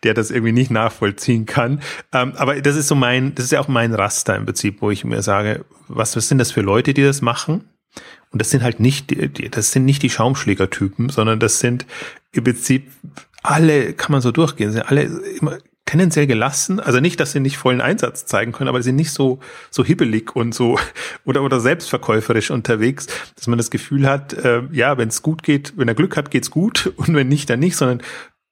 der das irgendwie nicht nachvollziehen kann. Ähm, aber das ist so mein, das ist ja auch mein Raster im Prinzip, wo ich mir sage, was, was sind das für Leute, die das machen? Und das sind halt nicht, das sind nicht die Schaumschlägertypen, sondern das sind im Prinzip alle, kann man so durchgehen, sind alle immer tendenziell gelassen. Also nicht, dass sie nicht vollen Einsatz zeigen können, aber sie sind nicht so, so hibbelig und so oder, oder selbstverkäuferisch unterwegs, dass man das Gefühl hat, äh, ja, wenn es gut geht, wenn er Glück hat, geht's gut und wenn nicht, dann nicht, sondern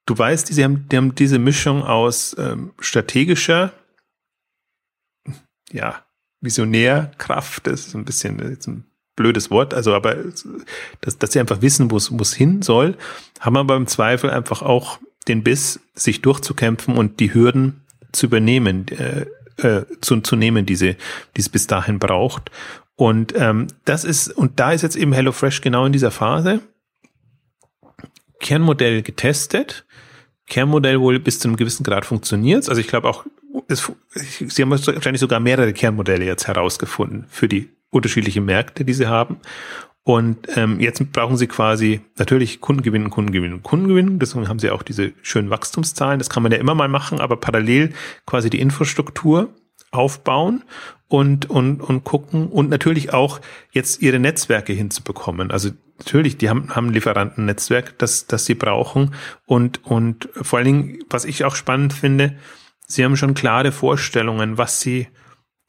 du weißt, die haben, die haben diese Mischung aus ähm, strategischer, ja, Visionärkraft, das ist ein bisschen jetzt ein blödes Wort, also aber dass, dass sie einfach wissen, wo es hin soll, haben aber im Zweifel einfach auch den Biss, sich durchzukämpfen und die Hürden zu übernehmen, äh, äh, zu, zu nehmen, diese, die es bis dahin braucht. Und ähm, das ist, und da ist jetzt eben HelloFresh genau in dieser Phase. Kernmodell getestet, Kernmodell wohl bis zu einem gewissen Grad funktioniert. Also ich glaube auch, es, sie haben wahrscheinlich sogar mehrere Kernmodelle jetzt herausgefunden für die unterschiedlichen Märkte, die sie haben. Und ähm, jetzt brauchen sie quasi natürlich Kundengewinn, Kundengewinn, Kundengewinn. Deswegen haben sie auch diese schönen Wachstumszahlen. Das kann man ja immer mal machen, aber parallel quasi die Infrastruktur aufbauen und, und, und gucken und natürlich auch jetzt ihre Netzwerke hinzubekommen. Also natürlich, die haben, haben Lieferantennetzwerk, das, das sie brauchen. Und, und vor allen Dingen, was ich auch spannend finde, sie haben schon klare Vorstellungen, was sie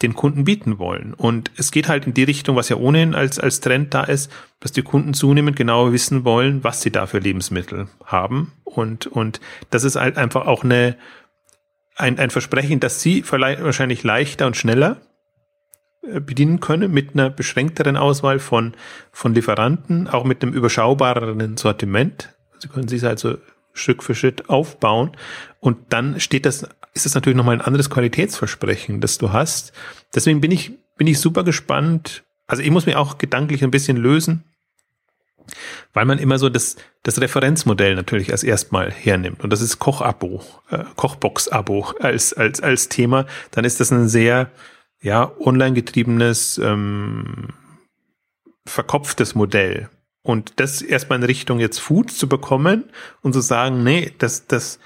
den Kunden bieten wollen. Und es geht halt in die Richtung, was ja ohnehin als, als Trend da ist, dass die Kunden zunehmend genau wissen wollen, was sie da für Lebensmittel haben. Und, und das ist halt einfach auch eine, ein, ein Versprechen, dass sie wahrscheinlich leichter und schneller äh, bedienen können mit einer beschränkteren Auswahl von, von Lieferanten, auch mit einem überschaubareren Sortiment. Sie können sich also Stück für Schritt aufbauen und dann steht das ist es natürlich nochmal ein anderes Qualitätsversprechen, das du hast. Deswegen bin ich, bin ich super gespannt. Also ich muss mir auch gedanklich ein bisschen lösen, weil man immer so das, das Referenzmodell natürlich als erstmal hernimmt. Und das ist Koch-Abo, äh, Kochbox-Abo als, als, als Thema. Dann ist das ein sehr, ja, online getriebenes, ähm, verkopftes Modell. Und das erstmal in Richtung jetzt Food zu bekommen und zu sagen, nee, das, das,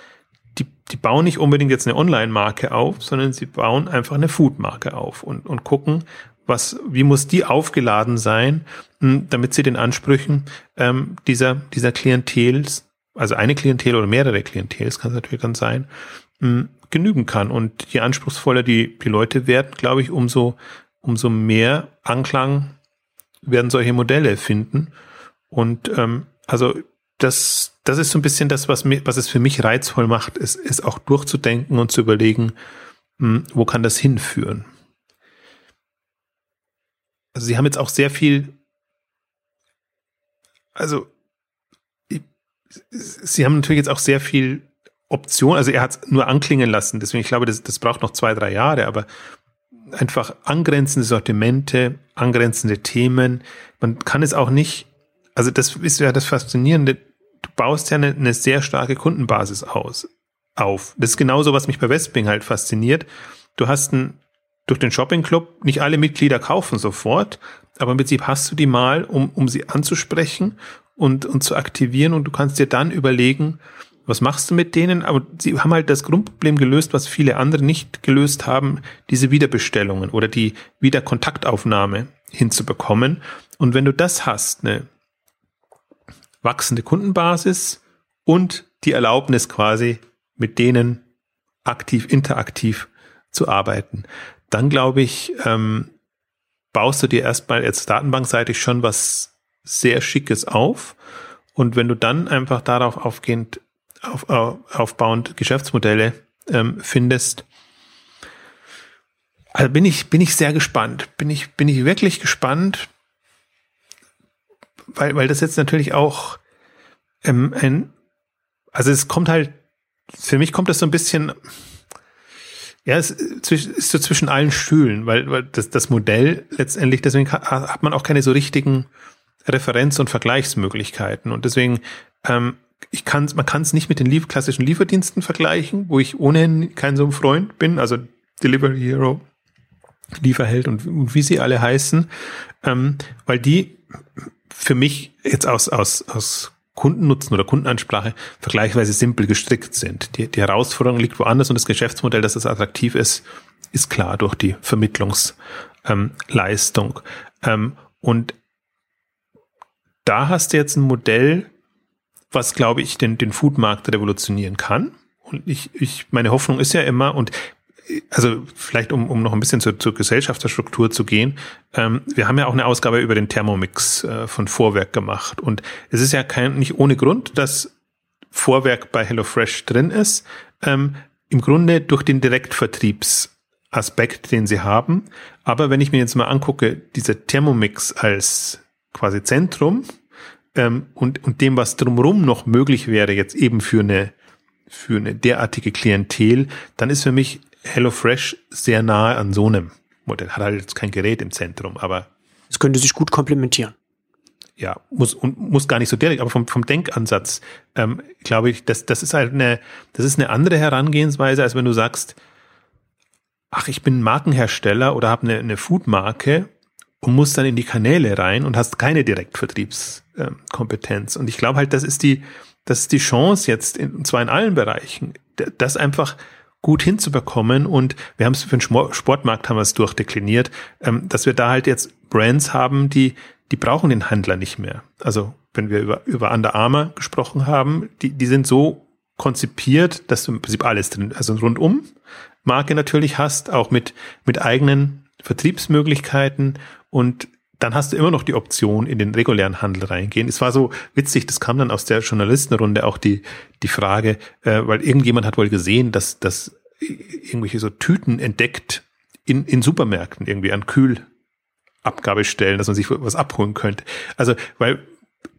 die, die bauen nicht unbedingt jetzt eine Online-Marke auf, sondern sie bauen einfach eine Food-Marke auf und, und gucken, was, wie muss die aufgeladen sein, hm, damit sie den Ansprüchen ähm, dieser, dieser Klientels, also eine Klientel oder mehrere Klientels, kann es natürlich dann sein, hm, genügen kann. Und je anspruchsvoller die, die Leute werden, glaube ich, umso, umso mehr Anklang werden solche Modelle finden. Und ähm, also das, das ist so ein bisschen das, was, mir, was es für mich reizvoll macht, ist, ist auch durchzudenken und zu überlegen, hm, wo kann das hinführen. Also sie haben jetzt auch sehr viel, also sie haben natürlich jetzt auch sehr viel Option, also er hat es nur anklingen lassen, deswegen ich glaube, das, das braucht noch zwei, drei Jahre, aber einfach angrenzende Sortimente, angrenzende Themen. Man kann es auch nicht, also das ist ja das Faszinierende, du baust ja eine, eine sehr starke Kundenbasis aus, auf. Das ist genauso, was mich bei Westwing halt fasziniert. Du hast ein, durch den Shopping Club, nicht alle Mitglieder kaufen sofort, aber im Prinzip hast du die mal, um, um sie anzusprechen und, und zu aktivieren und du kannst dir dann überlegen, was machst du mit denen? Aber sie haben halt das Grundproblem gelöst, was viele andere nicht gelöst haben, diese Wiederbestellungen oder die Wiederkontaktaufnahme hinzubekommen. Und wenn du das hast, ne, wachsende Kundenbasis und die Erlaubnis quasi mit denen aktiv, interaktiv zu arbeiten. Dann glaube ich, ähm, baust du dir erstmal jetzt datenbankseitig schon was sehr Schickes auf. Und wenn du dann einfach darauf aufgehend, auf, auf, aufbauend Geschäftsmodelle ähm, findest, also bin ich, bin ich sehr gespannt. Bin ich, bin ich wirklich gespannt, weil, weil das jetzt natürlich auch ähm, ein, also es kommt halt, für mich kommt das so ein bisschen, ja, es ist so zwischen allen Stühlen, weil, weil das, das Modell letztendlich, deswegen hat man auch keine so richtigen Referenz- und Vergleichsmöglichkeiten. Und deswegen ähm, ich kann man kann es nicht mit den lief klassischen Lieferdiensten vergleichen, wo ich ohnehin kein so ein Freund bin, also Delivery Hero, Lieferheld und, und wie sie alle heißen, ähm, weil die für mich jetzt aus, aus, aus Kundennutzen oder Kundenansprache vergleichsweise simpel gestrickt sind. Die, die Herausforderung liegt woanders und das Geschäftsmodell, dass es attraktiv ist, ist klar durch die Vermittlungsleistung. Ähm, ähm, und da hast du jetzt ein Modell, was, glaube ich, den, den Foodmarkt revolutionieren kann. Und ich, ich, meine Hoffnung ist ja immer, und also vielleicht um, um noch ein bisschen zur, zur Gesellschaftsstruktur zu gehen, ähm, wir haben ja auch eine Ausgabe über den Thermomix äh, von Vorwerk gemacht. Und es ist ja kein, nicht ohne Grund, dass Vorwerk bei HelloFresh drin ist. Ähm, Im Grunde durch den Direktvertriebsaspekt, den sie haben. Aber wenn ich mir jetzt mal angucke, dieser Thermomix als quasi Zentrum ähm, und, und dem, was drumherum noch möglich wäre, jetzt eben für eine, für eine derartige Klientel, dann ist für mich HelloFresh sehr nahe an so einem Modell. Hat halt jetzt kein Gerät im Zentrum, aber. Es könnte sich gut komplementieren. Ja, muss, und muss gar nicht so direkt, aber vom, vom Denkansatz, ähm, glaube ich, das, das ist halt eine, das ist eine andere Herangehensweise, als wenn du sagst, ach, ich bin Markenhersteller oder habe eine, eine Foodmarke und musst dann in die Kanäle rein und hast keine Direktvertriebskompetenz. Und ich glaube halt, das ist die, das ist die Chance jetzt, in, und zwar in allen Bereichen, das einfach gut hinzubekommen. Und wir haben es für den Sportmarkt haben wir es durchdekliniert, ähm, dass wir da halt jetzt Brands haben, die, die brauchen den Handler nicht mehr. Also wenn wir über, über Under Armour gesprochen haben, die, die sind so konzipiert, dass du im Prinzip alles drin, also rundum Marke natürlich hast, auch mit, mit eigenen Vertriebsmöglichkeiten und dann hast du immer noch die Option, in den regulären Handel reingehen. Es war so witzig, das kam dann aus der Journalistenrunde auch die, die Frage, äh, weil irgendjemand hat wohl gesehen, dass, dass irgendwelche so Tüten entdeckt in, in Supermärkten irgendwie an Kühlabgabestellen, dass man sich was abholen könnte. Also, weil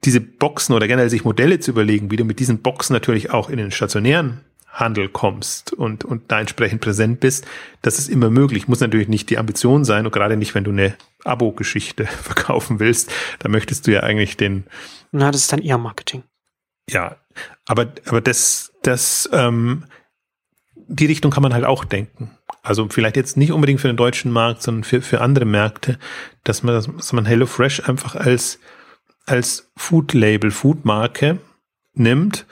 diese Boxen oder generell sich Modelle zu überlegen, wie du mit diesen Boxen natürlich auch in den stationären Handel kommst und, und da entsprechend präsent bist, das ist immer möglich. Muss natürlich nicht die Ambition sein und gerade nicht, wenn du eine Abo-Geschichte verkaufen willst. Da möchtest du ja eigentlich den. Na, das ist dann eher Marketing. Ja, aber, aber das, das, ähm, die Richtung kann man halt auch denken. Also vielleicht jetzt nicht unbedingt für den deutschen Markt, sondern für, für andere Märkte, dass man, dass man HelloFresh einfach als, als Food-Label, Food-Marke nimmt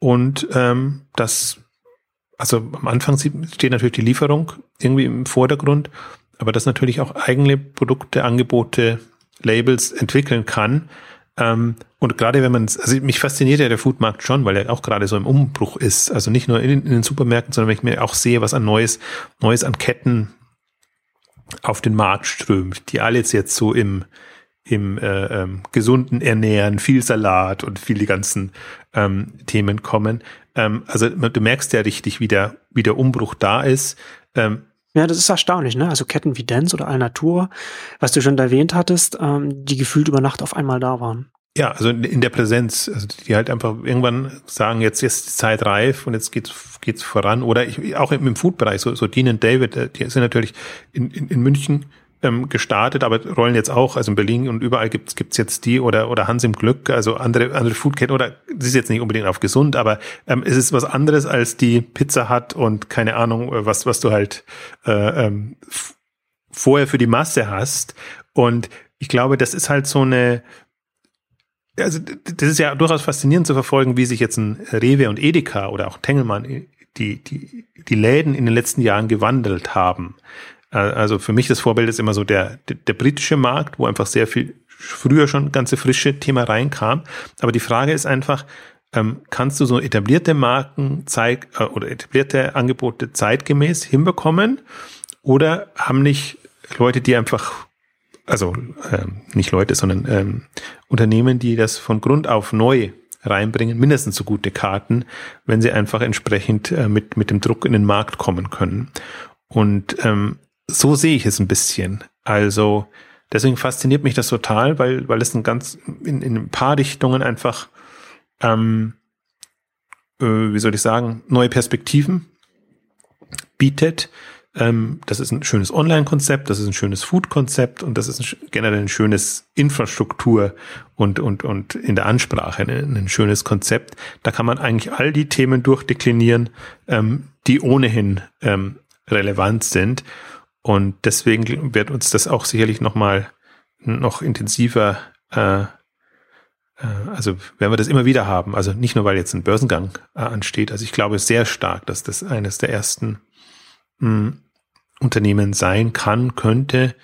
und ähm, das also am Anfang steht natürlich die Lieferung irgendwie im Vordergrund, aber dass natürlich auch eigene Produkte, Angebote, Labels entwickeln kann. Ähm, und gerade wenn man, also mich fasziniert ja der Foodmarkt schon, weil er auch gerade so im Umbruch ist. Also nicht nur in, in, den Supermärkten, sondern wenn ich mir auch sehe, was an Neues, Neues an Ketten auf den Markt strömt, die alle jetzt jetzt so im, im äh, ähm, gesunden Ernähren, viel Salat und viele ganzen ähm, Themen kommen. Ähm, also du merkst ja richtig, wie der, wie der Umbruch da ist. Ähm, ja, das ist erstaunlich, ne? Also Ketten wie Dance oder Alnatur, was du schon erwähnt hattest, ähm, die gefühlt über Nacht auf einmal da waren. Ja, also in der Präsenz, also die halt einfach irgendwann sagen, jetzt ist die Zeit reif und jetzt geht's geht's voran. Oder ich, auch im, im Food-Bereich, so, so Dean und David, äh, die sind natürlich in, in, in München ähm, gestartet, aber rollen jetzt auch, also in Berlin und überall gibt's gibt's jetzt die oder oder Hans im Glück, also andere andere Foodketten oder das ist jetzt nicht unbedingt auf gesund, aber ähm, es ist was anderes als die Pizza hat und keine Ahnung äh, was was du halt äh, ähm, vorher für die Masse hast und ich glaube, das ist halt so eine also das ist ja durchaus faszinierend zu verfolgen, wie sich jetzt ein Rewe und Edeka oder auch Tengelmann die die die Läden in den letzten Jahren gewandelt haben. Also für mich das Vorbild ist immer so der, der, der britische Markt, wo einfach sehr viel früher schon ganze frische Thema reinkam. Aber die Frage ist einfach, ähm, kannst du so etablierte Marken zeig, äh, oder etablierte Angebote zeitgemäß hinbekommen? Oder haben nicht Leute, die einfach, also ähm, nicht Leute, sondern ähm, Unternehmen, die das von Grund auf neu reinbringen, mindestens so gute Karten, wenn sie einfach entsprechend äh, mit, mit dem Druck in den Markt kommen können. Und ähm, so sehe ich es ein bisschen. Also deswegen fasziniert mich das total, weil, weil es ein ganz in, in ein paar Richtungen einfach, ähm, äh, wie soll ich sagen, neue Perspektiven bietet. Ähm, das ist ein schönes Online-Konzept, das ist ein schönes Food-Konzept und das ist ein, generell ein schönes Infrastruktur und, und, und in der Ansprache ein, ein schönes Konzept. Da kann man eigentlich all die Themen durchdeklinieren, ähm, die ohnehin ähm, relevant sind. Und deswegen wird uns das auch sicherlich nochmal noch intensiver äh, äh, also werden wir das immer wieder haben. Also nicht nur, weil jetzt ein Börsengang äh, ansteht. Also ich glaube sehr stark, dass das eines der ersten mh, hm, Unternehmen sein kann, könnte.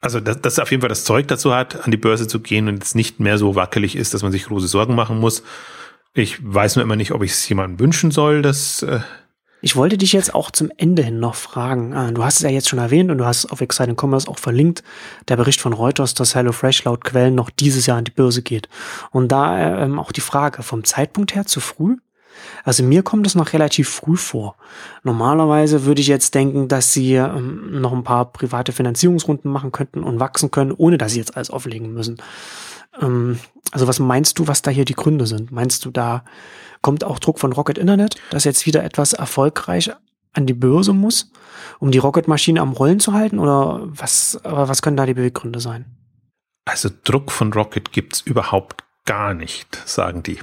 Also dass, dass auf jeden Fall das Zeug dazu hat, an die Börse zu gehen und es nicht mehr so wackelig ist, dass man sich große Sorgen machen muss. Ich weiß nur immer nicht, ob ich es jemandem wünschen soll, dass äh, ich wollte dich jetzt auch zum Ende hin noch fragen. Ah, du hast es ja jetzt schon erwähnt und du hast auf Exciting Commerce auch verlinkt, der Bericht von Reuters, dass HelloFresh laut Quellen noch dieses Jahr an die Börse geht. Und da ähm, auch die Frage, vom Zeitpunkt her zu früh? Also mir kommt es noch relativ früh vor. Normalerweise würde ich jetzt denken, dass sie ähm, noch ein paar private Finanzierungsrunden machen könnten und wachsen können, ohne dass sie jetzt alles auflegen müssen. Ähm, also was meinst du, was da hier die Gründe sind? Meinst du, da kommt auch Druck von Rocket Internet, dass jetzt wieder etwas erfolgreich an die Börse muss, um die Rocket-Maschine am Rollen zu halten? Oder was, aber was können da die Beweggründe sein? Also Druck von Rocket gibt's überhaupt gar nicht, sagen die.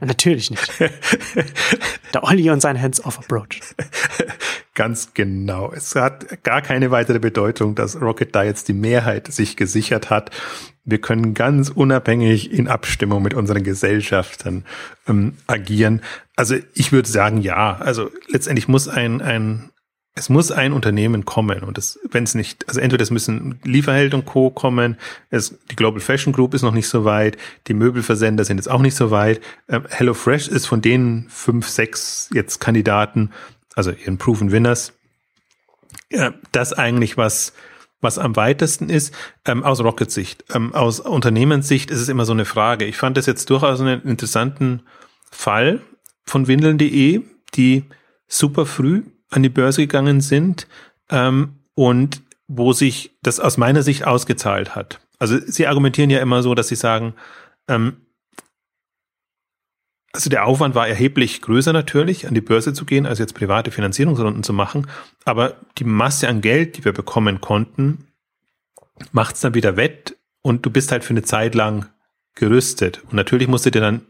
Natürlich nicht. Der Olli und sein Hands-off-Approach. Ganz genau. Es hat gar keine weitere Bedeutung, dass Rocket da jetzt die Mehrheit sich gesichert hat. Wir können ganz unabhängig in Abstimmung mit unseren Gesellschaften ähm, agieren. Also ich würde sagen, ja. Also letztendlich muss ein, ein es muss ein Unternehmen kommen und wenn es nicht, also entweder es müssen Lieferheld und Co. kommen, es, die Global Fashion Group ist noch nicht so weit, die Möbelversender sind jetzt auch nicht so weit. Ähm, HelloFresh ist von den fünf, sechs jetzt Kandidaten, also ihren Proven Winners, das eigentlich was, was am weitesten ist, ähm, aus Rocket-Sicht. Ähm, aus Unternehmenssicht ist es immer so eine Frage. Ich fand das jetzt durchaus einen interessanten Fall von Windeln.de, die super früh an die Börse gegangen sind ähm, und wo sich das aus meiner Sicht ausgezahlt hat. Also sie argumentieren ja immer so, dass sie sagen, ähm, also der Aufwand war erheblich größer natürlich, an die Börse zu gehen, als jetzt private Finanzierungsrunden zu machen. Aber die Masse an Geld, die wir bekommen konnten, macht es dann wieder wett und du bist halt für eine Zeit lang gerüstet. Und natürlich musst du dir dann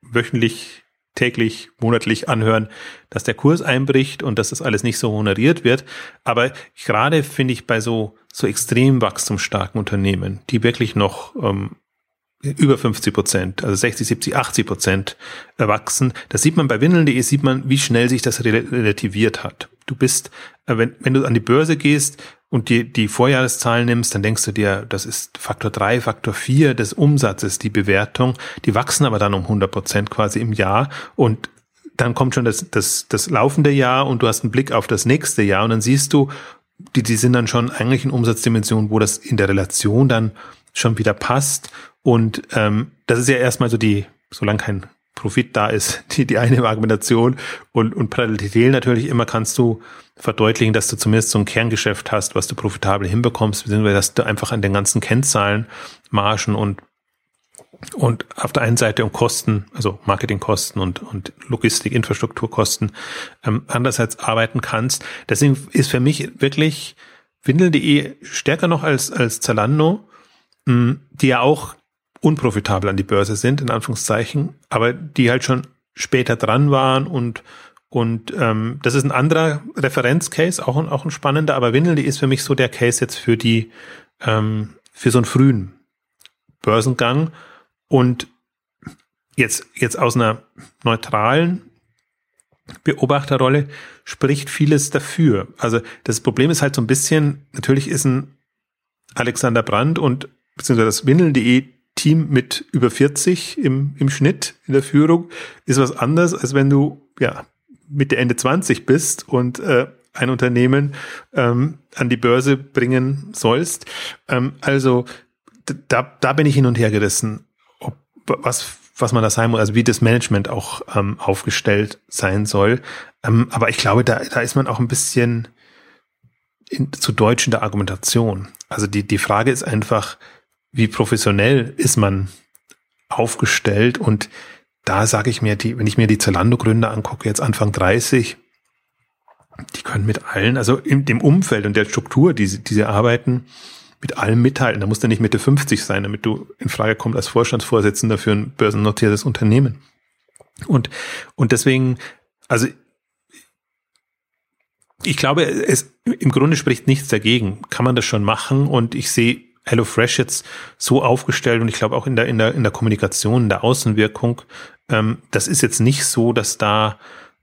wöchentlich täglich, monatlich anhören, dass der Kurs einbricht und dass das alles nicht so honoriert wird. Aber gerade finde ich bei so, so extrem wachstumsstarken Unternehmen, die wirklich noch ähm, über 50 Prozent, also 60, 70, 80 Prozent erwachsen. Das sieht man bei Windeln.de, sieht man, wie schnell sich das relativiert hat. Du bist, äh, wenn, wenn du an die Börse gehst und die, die Vorjahreszahlen nimmst, dann denkst du dir, das ist Faktor drei, Faktor vier des Umsatzes, die Bewertung. Die wachsen aber dann um 100 Prozent quasi im Jahr und dann kommt schon das, das, das laufende Jahr und du hast einen Blick auf das nächste Jahr und dann siehst du, die, die sind dann schon eigentlich in Umsatzdimensionen, wo das in der Relation dann schon wieder passt und ähm, das ist ja erstmal so die, solange kein Profit da ist, die, die eine Argumentation und, und parallel natürlich immer kannst du verdeutlichen, dass du zumindest so ein Kerngeschäft hast, was du profitabel hinbekommst, beziehungsweise dass du einfach an den ganzen Kennzahlen, Margen und und auf der einen Seite um Kosten, also Marketingkosten und, und Logistik, Infrastrukturkosten, ähm, andererseits arbeiten kannst. Deswegen ist für mich wirklich Windel.de stärker noch als, als Zalando, mh, die ja auch unprofitabel an die Börse sind, in Anführungszeichen, aber die halt schon später dran waren und und ähm, das ist ein anderer Referenzcase, auch ein, auch ein spannender, aber Windeln.de ist für mich so der Case jetzt für die, ähm, für so einen frühen Börsengang. Und jetzt, jetzt aus einer neutralen Beobachterrolle spricht vieles dafür. Also das Problem ist halt so ein bisschen, natürlich ist ein Alexander Brandt und beziehungsweise das Windeln.de Team mit über 40 im, im Schnitt in der Führung ist was anderes, als wenn du ja Mitte Ende 20 bist und äh, ein Unternehmen ähm, an die Börse bringen sollst. Ähm, also da, da bin ich hin und her gerissen, ob, was, was man da sein muss, also wie das Management auch ähm, aufgestellt sein soll. Ähm, aber ich glaube, da, da ist man auch ein bisschen in, zu deutsch in der Argumentation. Also die, die Frage ist einfach, wie professionell ist man aufgestellt und da sage ich mir, die, wenn ich mir die Zalando-Gründer angucke, jetzt Anfang 30, die können mit allen, also in dem Umfeld und der Struktur, die, die sie arbeiten, mit allem mithalten. Da musst du nicht Mitte 50 sein, damit du in Frage kommst als Vorstandsvorsitzender für ein börsennotiertes Unternehmen. Und, und deswegen, also ich glaube, es im Grunde spricht nichts dagegen. Kann man das schon machen? Und ich sehe HelloFresh jetzt so aufgestellt und ich glaube auch in der, in der, in der Kommunikation, in der Außenwirkung, ähm, das ist jetzt nicht so, dass da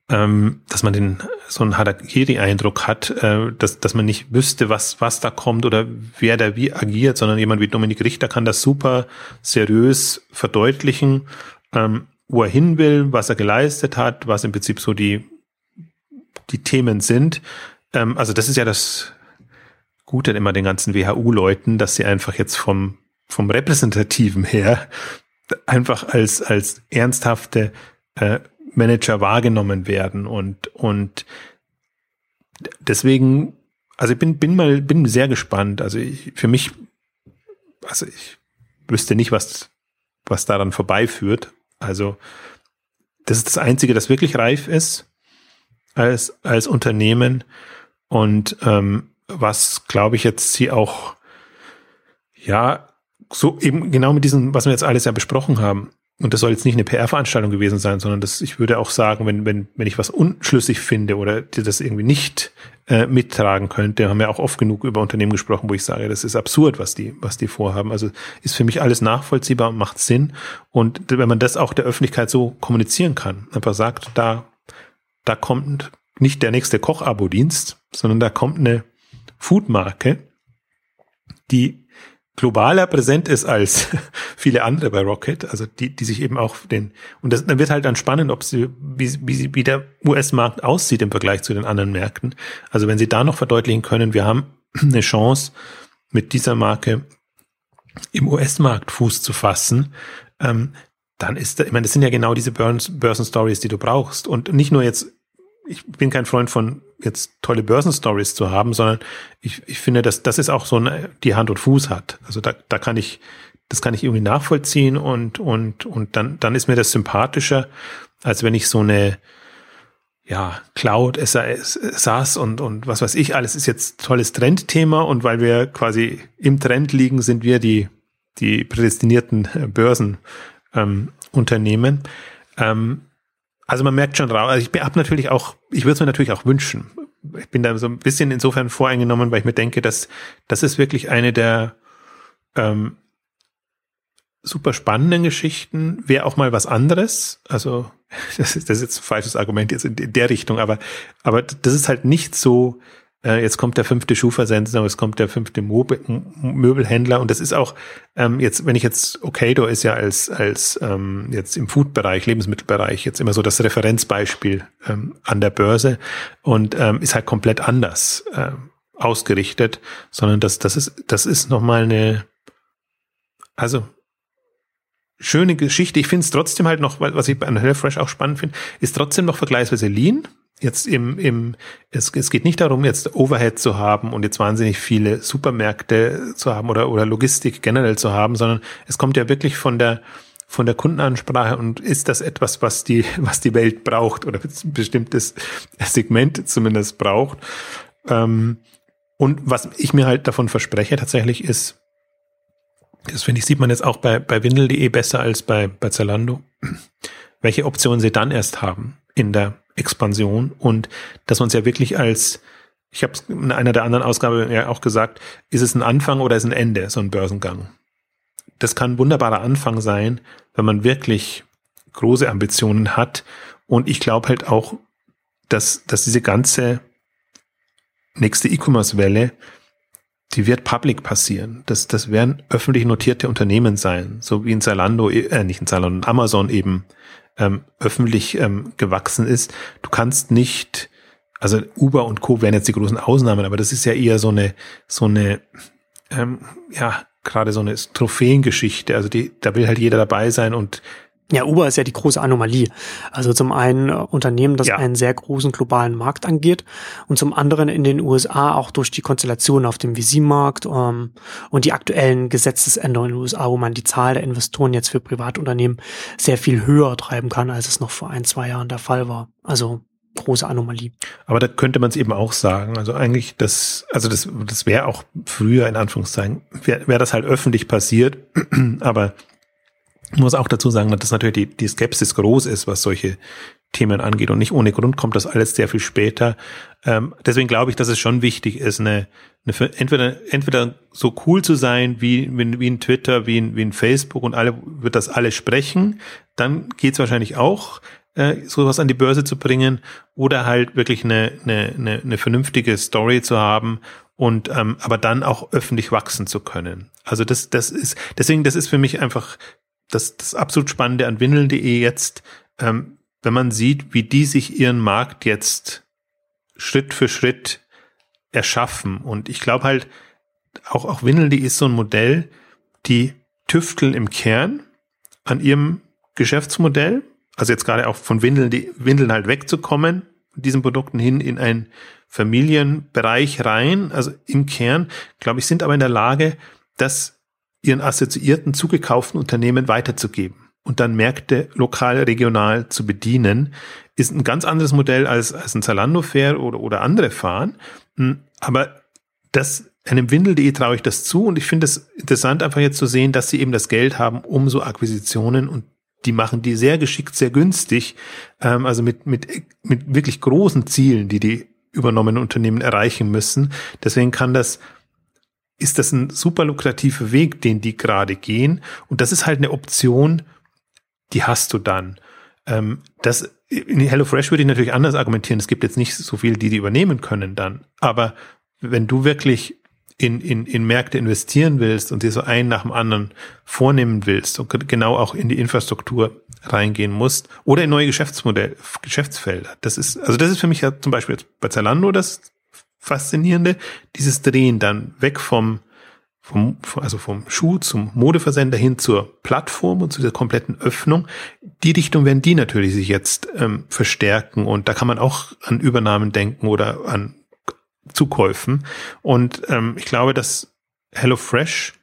ähm, dass man den so einen Harakiri-Eindruck hat, äh, dass, dass man nicht wüsste, was, was da kommt oder wer da wie agiert, sondern jemand wie Dominik Richter kann das super seriös verdeutlichen, ähm, wo er hin will, was er geleistet hat, was im Prinzip so die, die Themen sind. Ähm, also das ist ja das Gute immer den ganzen WHU-Leuten, dass sie einfach jetzt vom, vom Repräsentativen her einfach als, als ernsthafte äh, Manager wahrgenommen werden und, und deswegen, also ich bin, bin mal, bin sehr gespannt. Also ich, für mich, also ich wüsste nicht, was, was daran vorbeiführt. Also das ist das Einzige, das wirklich reif ist als, als Unternehmen und ähm, was, glaube ich, jetzt sie auch, ja, so eben genau mit diesem, was wir jetzt alles ja besprochen haben, und das soll jetzt nicht eine PR-Veranstaltung gewesen sein, sondern das, ich würde auch sagen, wenn, wenn, wenn ich was unschlüssig finde oder das irgendwie nicht äh, mittragen könnte, haben wir auch oft genug über Unternehmen gesprochen, wo ich sage, das ist absurd, was die, was die vorhaben. Also ist für mich alles nachvollziehbar und macht Sinn. Und wenn man das auch der Öffentlichkeit so kommunizieren kann, einfach sagt, da, da kommt nicht der nächste Koch-Abo-Dienst, sondern da kommt eine Foodmarke, die globaler präsent ist als viele andere bei Rocket, also die, die sich eben auch den, und das, dann wird halt dann spannend, ob sie, wie, wie, wie der US-Markt aussieht im Vergleich zu den anderen Märkten. Also wenn sie da noch verdeutlichen können, wir haben eine Chance, mit dieser Marke im US-Markt Fuß zu fassen, ähm, dann ist da, ich meine, das sind ja genau diese Börsen-Stories, die du brauchst. Und nicht nur jetzt ich bin kein Freund von jetzt tolle Börsenstories zu haben, sondern ich, ich finde, dass das ist auch so eine, die Hand und Fuß hat. Also da, da kann ich, das kann ich irgendwie nachvollziehen und, und, und dann, dann ist mir das sympathischer, als wenn ich so eine, ja, Cloud, SaaS und, und was weiß ich, alles ist jetzt tolles Trendthema und weil wir quasi im Trend liegen, sind wir die, die prädestinierten Börsenunternehmen. Ähm, ähm, also man merkt schon drauf, also ich habe natürlich auch, ich würde es mir natürlich auch wünschen. Ich bin da so ein bisschen insofern voreingenommen, weil ich mir denke, dass das ist wirklich eine der ähm, super spannenden Geschichten. Wäre auch mal was anderes. Also das ist, das ist jetzt ein falsches Argument jetzt in der Richtung, aber aber das ist halt nicht so äh, jetzt kommt der fünfte Schuhversender, es kommt der fünfte Möbelhändler. Und das ist auch ähm, jetzt, wenn ich jetzt Okado ist ja als als ähm, jetzt im Food-Bereich, Lebensmittelbereich jetzt immer so das Referenzbeispiel ähm, an der Börse. Und ähm, ist halt komplett anders äh, ausgerichtet, sondern das das ist das ist noch mal eine also schöne Geschichte. Ich finde es trotzdem halt noch, was ich bei HelloFresh auch spannend finde, ist trotzdem noch vergleichsweise lean jetzt im, im es, es geht nicht darum, jetzt Overhead zu haben und jetzt wahnsinnig viele Supermärkte zu haben oder, oder Logistik generell zu haben, sondern es kommt ja wirklich von der, von der Kundenansprache und ist das etwas, was die, was die Welt braucht oder ein bestimmtes Segment zumindest braucht. Ähm, und was ich mir halt davon verspreche tatsächlich ist, das finde ich, sieht man jetzt auch bei, bei Windel.de besser als bei, bei Zalando, welche Optionen sie dann erst haben in der Expansion und dass man es ja wirklich als, ich habe es in einer der anderen Ausgabe ja auch gesagt, ist es ein Anfang oder ist ein Ende, so ein Börsengang. Das kann ein wunderbarer Anfang sein, wenn man wirklich große Ambitionen hat. Und ich glaube halt auch, dass, dass diese ganze nächste E-Commerce-Welle, die wird public passieren. Das, das werden öffentlich notierte Unternehmen sein, so wie in Zalando, äh, nicht in Zalando, Amazon eben ähm, öffentlich ähm, gewachsen ist. Du kannst nicht, also Uber und Co. wären jetzt die großen Ausnahmen, aber das ist ja eher so eine, so eine, ähm, ja, gerade so eine Trophäengeschichte. Also die, da will halt jeder dabei sein und ja, Uber ist ja die große Anomalie. Also zum einen äh, Unternehmen, das ja. einen sehr großen globalen Markt angeht und zum anderen in den USA auch durch die Konstellation auf dem VC-Markt ähm, und die aktuellen Gesetzesänderungen in den USA, wo man die Zahl der Investoren jetzt für Privatunternehmen sehr viel höher treiben kann, als es noch vor ein, zwei Jahren der Fall war. Also große Anomalie. Aber da könnte man es eben auch sagen. Also eigentlich das, also das, das wäre auch früher in Anführungszeichen, wäre wär das halt öffentlich passiert. Aber ich muss auch dazu sagen, dass natürlich die, die Skepsis groß ist, was solche Themen angeht. Und nicht ohne Grund kommt das alles sehr viel später. Ähm, deswegen glaube ich, dass es schon wichtig ist, eine, eine entweder, entweder so cool zu sein wie, wie, wie ein Twitter, wie ein, wie ein Facebook und alle wird das alle sprechen. Dann geht es wahrscheinlich auch, äh, sowas an die Börse zu bringen oder halt wirklich eine, eine, eine, eine vernünftige Story zu haben und ähm, aber dann auch öffentlich wachsen zu können. Also das, das ist, deswegen, das ist für mich einfach das, das absolut Spannende an Windeln.de jetzt, ähm, wenn man sieht, wie die sich ihren Markt jetzt Schritt für Schritt erschaffen. Und ich glaube halt, auch, auch Windeln.de ist so ein Modell, die tüfteln im Kern an ihrem Geschäftsmodell. Also jetzt gerade auch von Windeln, die Windeln halt wegzukommen, diesen Produkten hin in einen Familienbereich rein. Also im Kern, glaube ich, sind aber in der Lage, das ihren assoziierten, zugekauften Unternehmen weiterzugeben und dann Märkte lokal, regional zu bedienen, ist ein ganz anderes Modell als, als ein Zalando Fair oder, oder andere fahren. Hm, aber das, einem Windel.de traue ich das zu und ich finde es interessant, einfach jetzt zu sehen, dass sie eben das Geld haben, um so Akquisitionen und die machen die sehr geschickt, sehr günstig, ähm, also mit, mit, mit wirklich großen Zielen, die die übernommenen Unternehmen erreichen müssen. Deswegen kann das ist das ein super lukrativer Weg, den die gerade gehen. Und das ist halt eine Option, die hast du dann. Ähm, das in HelloFresh würde ich natürlich anders argumentieren. Es gibt jetzt nicht so viele, die die übernehmen können dann. Aber wenn du wirklich in, in, in Märkte investieren willst und dir so einen nach dem anderen vornehmen willst und genau auch in die Infrastruktur reingehen musst oder in neue Geschäftsmodelle, Geschäftsfelder. Das ist, also das ist für mich ja zum Beispiel jetzt bei Zalando das Faszinierende, dieses Drehen dann weg vom vom, also vom Schuh zum Modeversender hin zur Plattform und zu der kompletten Öffnung. Die Richtung werden die natürlich sich jetzt ähm, verstärken und da kann man auch an Übernahmen denken oder an Zukäufen. Und ähm, ich glaube, dass HelloFresh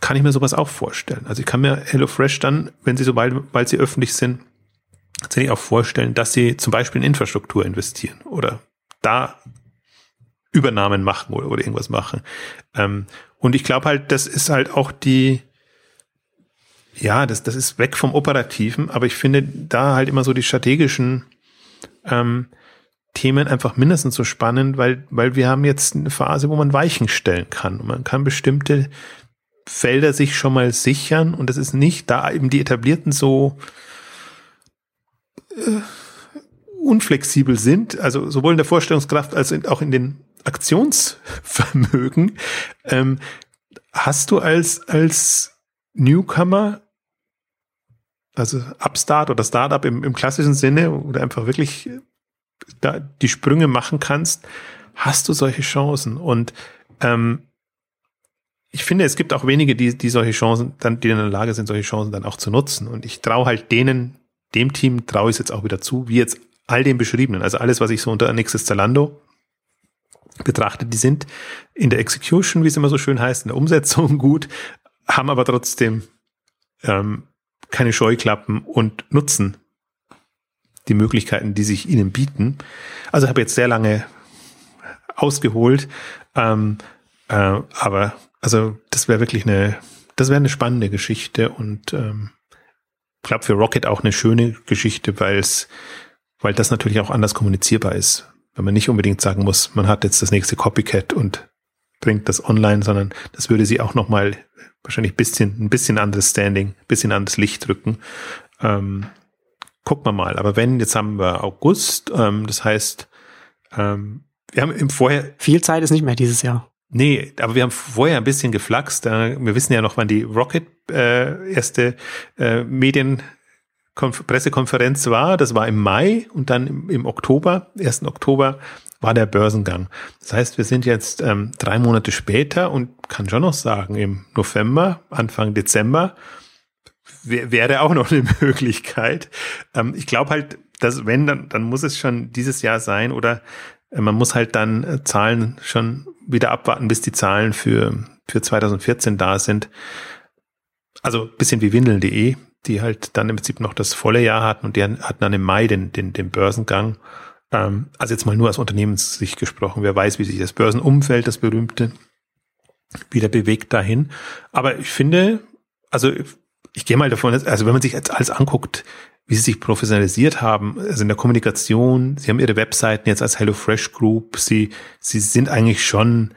kann ich mir sowas auch vorstellen. Also ich kann mir HelloFresh dann, wenn sie sobald, weil sie öffentlich sind, tatsächlich auch vorstellen, dass sie zum Beispiel in Infrastruktur investieren oder da Übernahmen machen oder, oder irgendwas machen. Ähm, und ich glaube halt, das ist halt auch die, ja, das, das ist weg vom Operativen, aber ich finde da halt immer so die strategischen ähm, Themen einfach mindestens so spannend, weil, weil wir haben jetzt eine Phase, wo man Weichen stellen kann. Und man kann bestimmte Felder sich schon mal sichern und das ist nicht, da eben die etablierten so äh, unflexibel sind, also sowohl in der Vorstellungskraft als auch in den Aktionsvermögen. Ähm, hast du als, als Newcomer, also Upstart oder Startup im, im klassischen Sinne, oder einfach wirklich da die Sprünge machen kannst, hast du solche Chancen. Und ähm, ich finde, es gibt auch wenige, die, die solche Chancen, dann, die in der Lage sind, solche Chancen dann auch zu nutzen. Und ich traue halt denen, dem Team traue ich es jetzt auch wieder zu, wie jetzt all den beschriebenen. Also alles, was ich so unter nächstes Zalando betrachtet, die sind in der Execution, wie es immer so schön heißt, in der Umsetzung gut, haben aber trotzdem ähm, keine Scheuklappen und nutzen die Möglichkeiten, die sich ihnen bieten. Also habe jetzt sehr lange ausgeholt, ähm, äh, aber also das wäre wirklich eine, das wäre eine spannende Geschichte und ähm, glaube für Rocket auch eine schöne Geschichte, weil es, weil das natürlich auch anders kommunizierbar ist wenn man nicht unbedingt sagen muss, man hat jetzt das nächste Copycat und bringt das online, sondern das würde sie auch nochmal wahrscheinlich bisschen, ein bisschen anderes Standing, bisschen anderes Licht drücken. Ähm, gucken wir mal. Aber wenn, jetzt haben wir August, ähm, das heißt, ähm, wir haben im Vorher. Viel Zeit ist nicht mehr dieses Jahr. Nee, aber wir haben vorher ein bisschen geflaxt. Wir wissen ja noch, wann die Rocket äh, erste äh, Medien Konf Pressekonferenz war. Das war im Mai und dann im, im, Oktober, 1. Oktober, war der Börsengang. Das heißt, wir sind jetzt ähm, drei Monate später und kann schon noch sagen, im November, Anfang Dezember wäre auch noch eine Möglichkeit. Ähm, ich glaube halt, dass wenn, dann, dann muss es schon dieses Jahr sein oder äh, man muss halt dann äh, Zahlen schon wieder abwarten, bis die Zahlen für, für 2014 da sind. Also bisschen wie windeln.de die halt dann im Prinzip noch das volle Jahr hatten und die hatten dann im Mai den, den, den Börsengang. Ähm, also jetzt mal nur aus Unternehmenssicht gesprochen. Wer weiß, wie sich das Börsenumfeld, das berühmte, wieder bewegt dahin. Aber ich finde, also ich gehe mal davon, also wenn man sich jetzt alles anguckt, wie sie sich professionalisiert haben, also in der Kommunikation, sie haben ihre Webseiten jetzt als HelloFresh Group, sie, sie sind eigentlich schon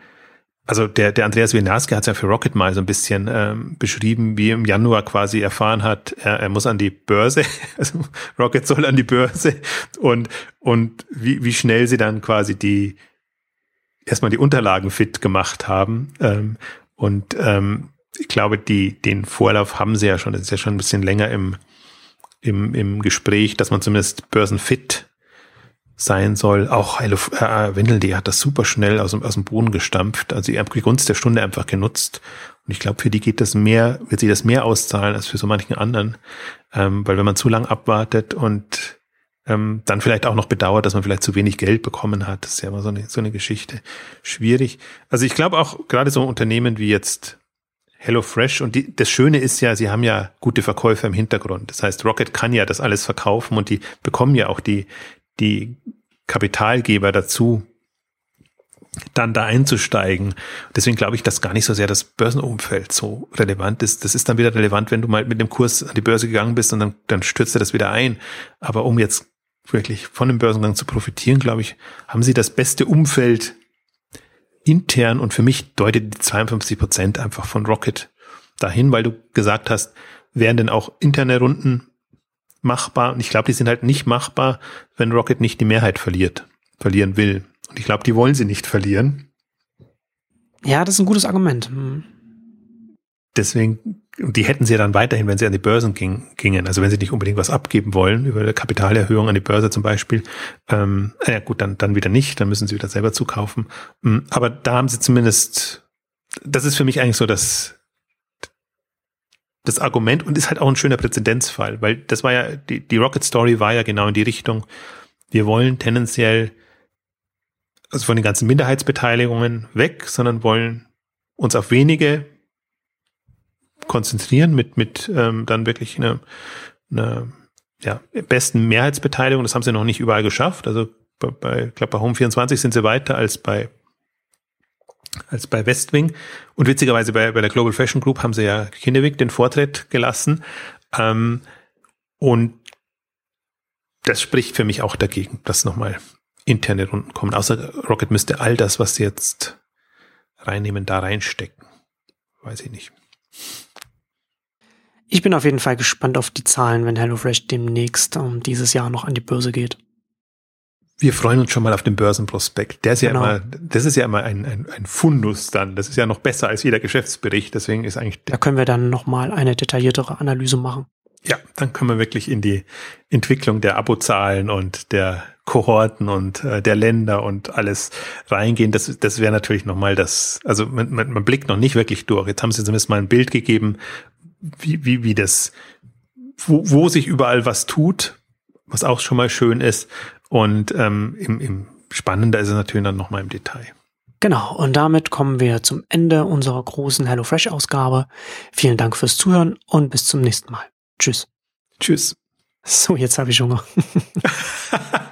also der, der Andreas Wienarski hat es ja für Rocket mal so ein bisschen ähm, beschrieben, wie im Januar quasi erfahren hat, er, er muss an die Börse, also Rocket soll an die Börse. Und, und wie, wie schnell sie dann quasi die erstmal die Unterlagen fit gemacht haben. Ähm, und ähm, ich glaube, die, den Vorlauf haben sie ja schon, das ist ja schon ein bisschen länger im, im, im Gespräch, dass man zumindest börsenfit sein soll. Auch Hello, äh, Wendel.de hat das super schnell aus dem, aus dem Boden gestampft. Also die, die Gunst der Stunde einfach genutzt. Und ich glaube, für die geht das mehr, wird sich das mehr auszahlen als für so manchen anderen. Ähm, weil wenn man zu lang abwartet und ähm, dann vielleicht auch noch bedauert, dass man vielleicht zu wenig Geld bekommen hat, das ist ja immer so eine, so eine Geschichte. Schwierig. Also ich glaube auch gerade so Unternehmen wie jetzt HelloFresh und die, das Schöne ist ja, sie haben ja gute Verkäufer im Hintergrund. Das heißt, Rocket kann ja das alles verkaufen und die bekommen ja auch die, die Kapitalgeber dazu, dann da einzusteigen. Deswegen glaube ich, dass gar nicht so sehr das Börsenumfeld so relevant ist. Das ist dann wieder relevant, wenn du mal mit dem Kurs an die Börse gegangen bist und dann, dann stürzt er das wieder ein. Aber um jetzt wirklich von dem Börsengang zu profitieren, glaube ich, haben sie das beste Umfeld intern und für mich deutet die 52 Prozent einfach von Rocket dahin, weil du gesagt hast, wären denn auch interne Runden machbar. Und ich glaube, die sind halt nicht machbar, wenn Rocket nicht die Mehrheit verliert, verlieren will. Und ich glaube, die wollen sie nicht verlieren. Ja, das ist ein gutes Argument. Hm. Deswegen, die hätten sie ja dann weiterhin, wenn sie an die Börsen ging, gingen. Also wenn sie nicht unbedingt was abgeben wollen, über eine Kapitalerhöhung an die Börse zum Beispiel. Ähm, ja gut, dann, dann wieder nicht, dann müssen sie wieder selber zukaufen. Hm, aber da haben sie zumindest, das ist für mich eigentlich so das, das Argument und ist halt auch ein schöner Präzedenzfall, weil das war ja, die, die Rocket Story war ja genau in die Richtung, wir wollen tendenziell also von den ganzen Minderheitsbeteiligungen weg, sondern wollen uns auf wenige konzentrieren mit, mit ähm, dann wirklich eine, eine ja, besten Mehrheitsbeteiligung. Das haben sie noch nicht überall geschafft. Also bei, bei ich glaube, bei Home24 sind sie weiter als bei als bei Westwing. Und witzigerweise bei, bei der Global Fashion Group haben sie ja Kinnevik den Vortritt gelassen. Ähm, und das spricht für mich auch dagegen, dass nochmal interne Runden kommen. Außer Rocket müsste all das, was sie jetzt reinnehmen, da reinstecken. Weiß ich nicht. Ich bin auf jeden Fall gespannt auf die Zahlen, wenn HelloFresh demnächst um, ähm, dieses Jahr noch an die Börse geht wir freuen uns schon mal auf den Börsenprospekt. Der ist genau. ja immer, das ist ja immer ein, ein, ein Fundus dann. Das ist ja noch besser als jeder Geschäftsbericht. Deswegen ist eigentlich. Da können wir dann nochmal eine detailliertere Analyse machen. Ja, dann können wir wirklich in die Entwicklung der Abozahlen und der Kohorten und äh, der Länder und alles reingehen. Das, das wäre natürlich nochmal das, also man, man, man blickt noch nicht wirklich durch. Jetzt haben sie zumindest mal ein Bild gegeben, wie, wie, wie das, wo, wo sich überall was tut, was auch schon mal schön ist. Und ähm, im, im Spannender ist es natürlich dann nochmal im Detail. Genau, und damit kommen wir zum Ende unserer großen HelloFresh-Ausgabe. Vielen Dank fürs Zuhören und bis zum nächsten Mal. Tschüss. Tschüss. So, jetzt habe ich Hunger.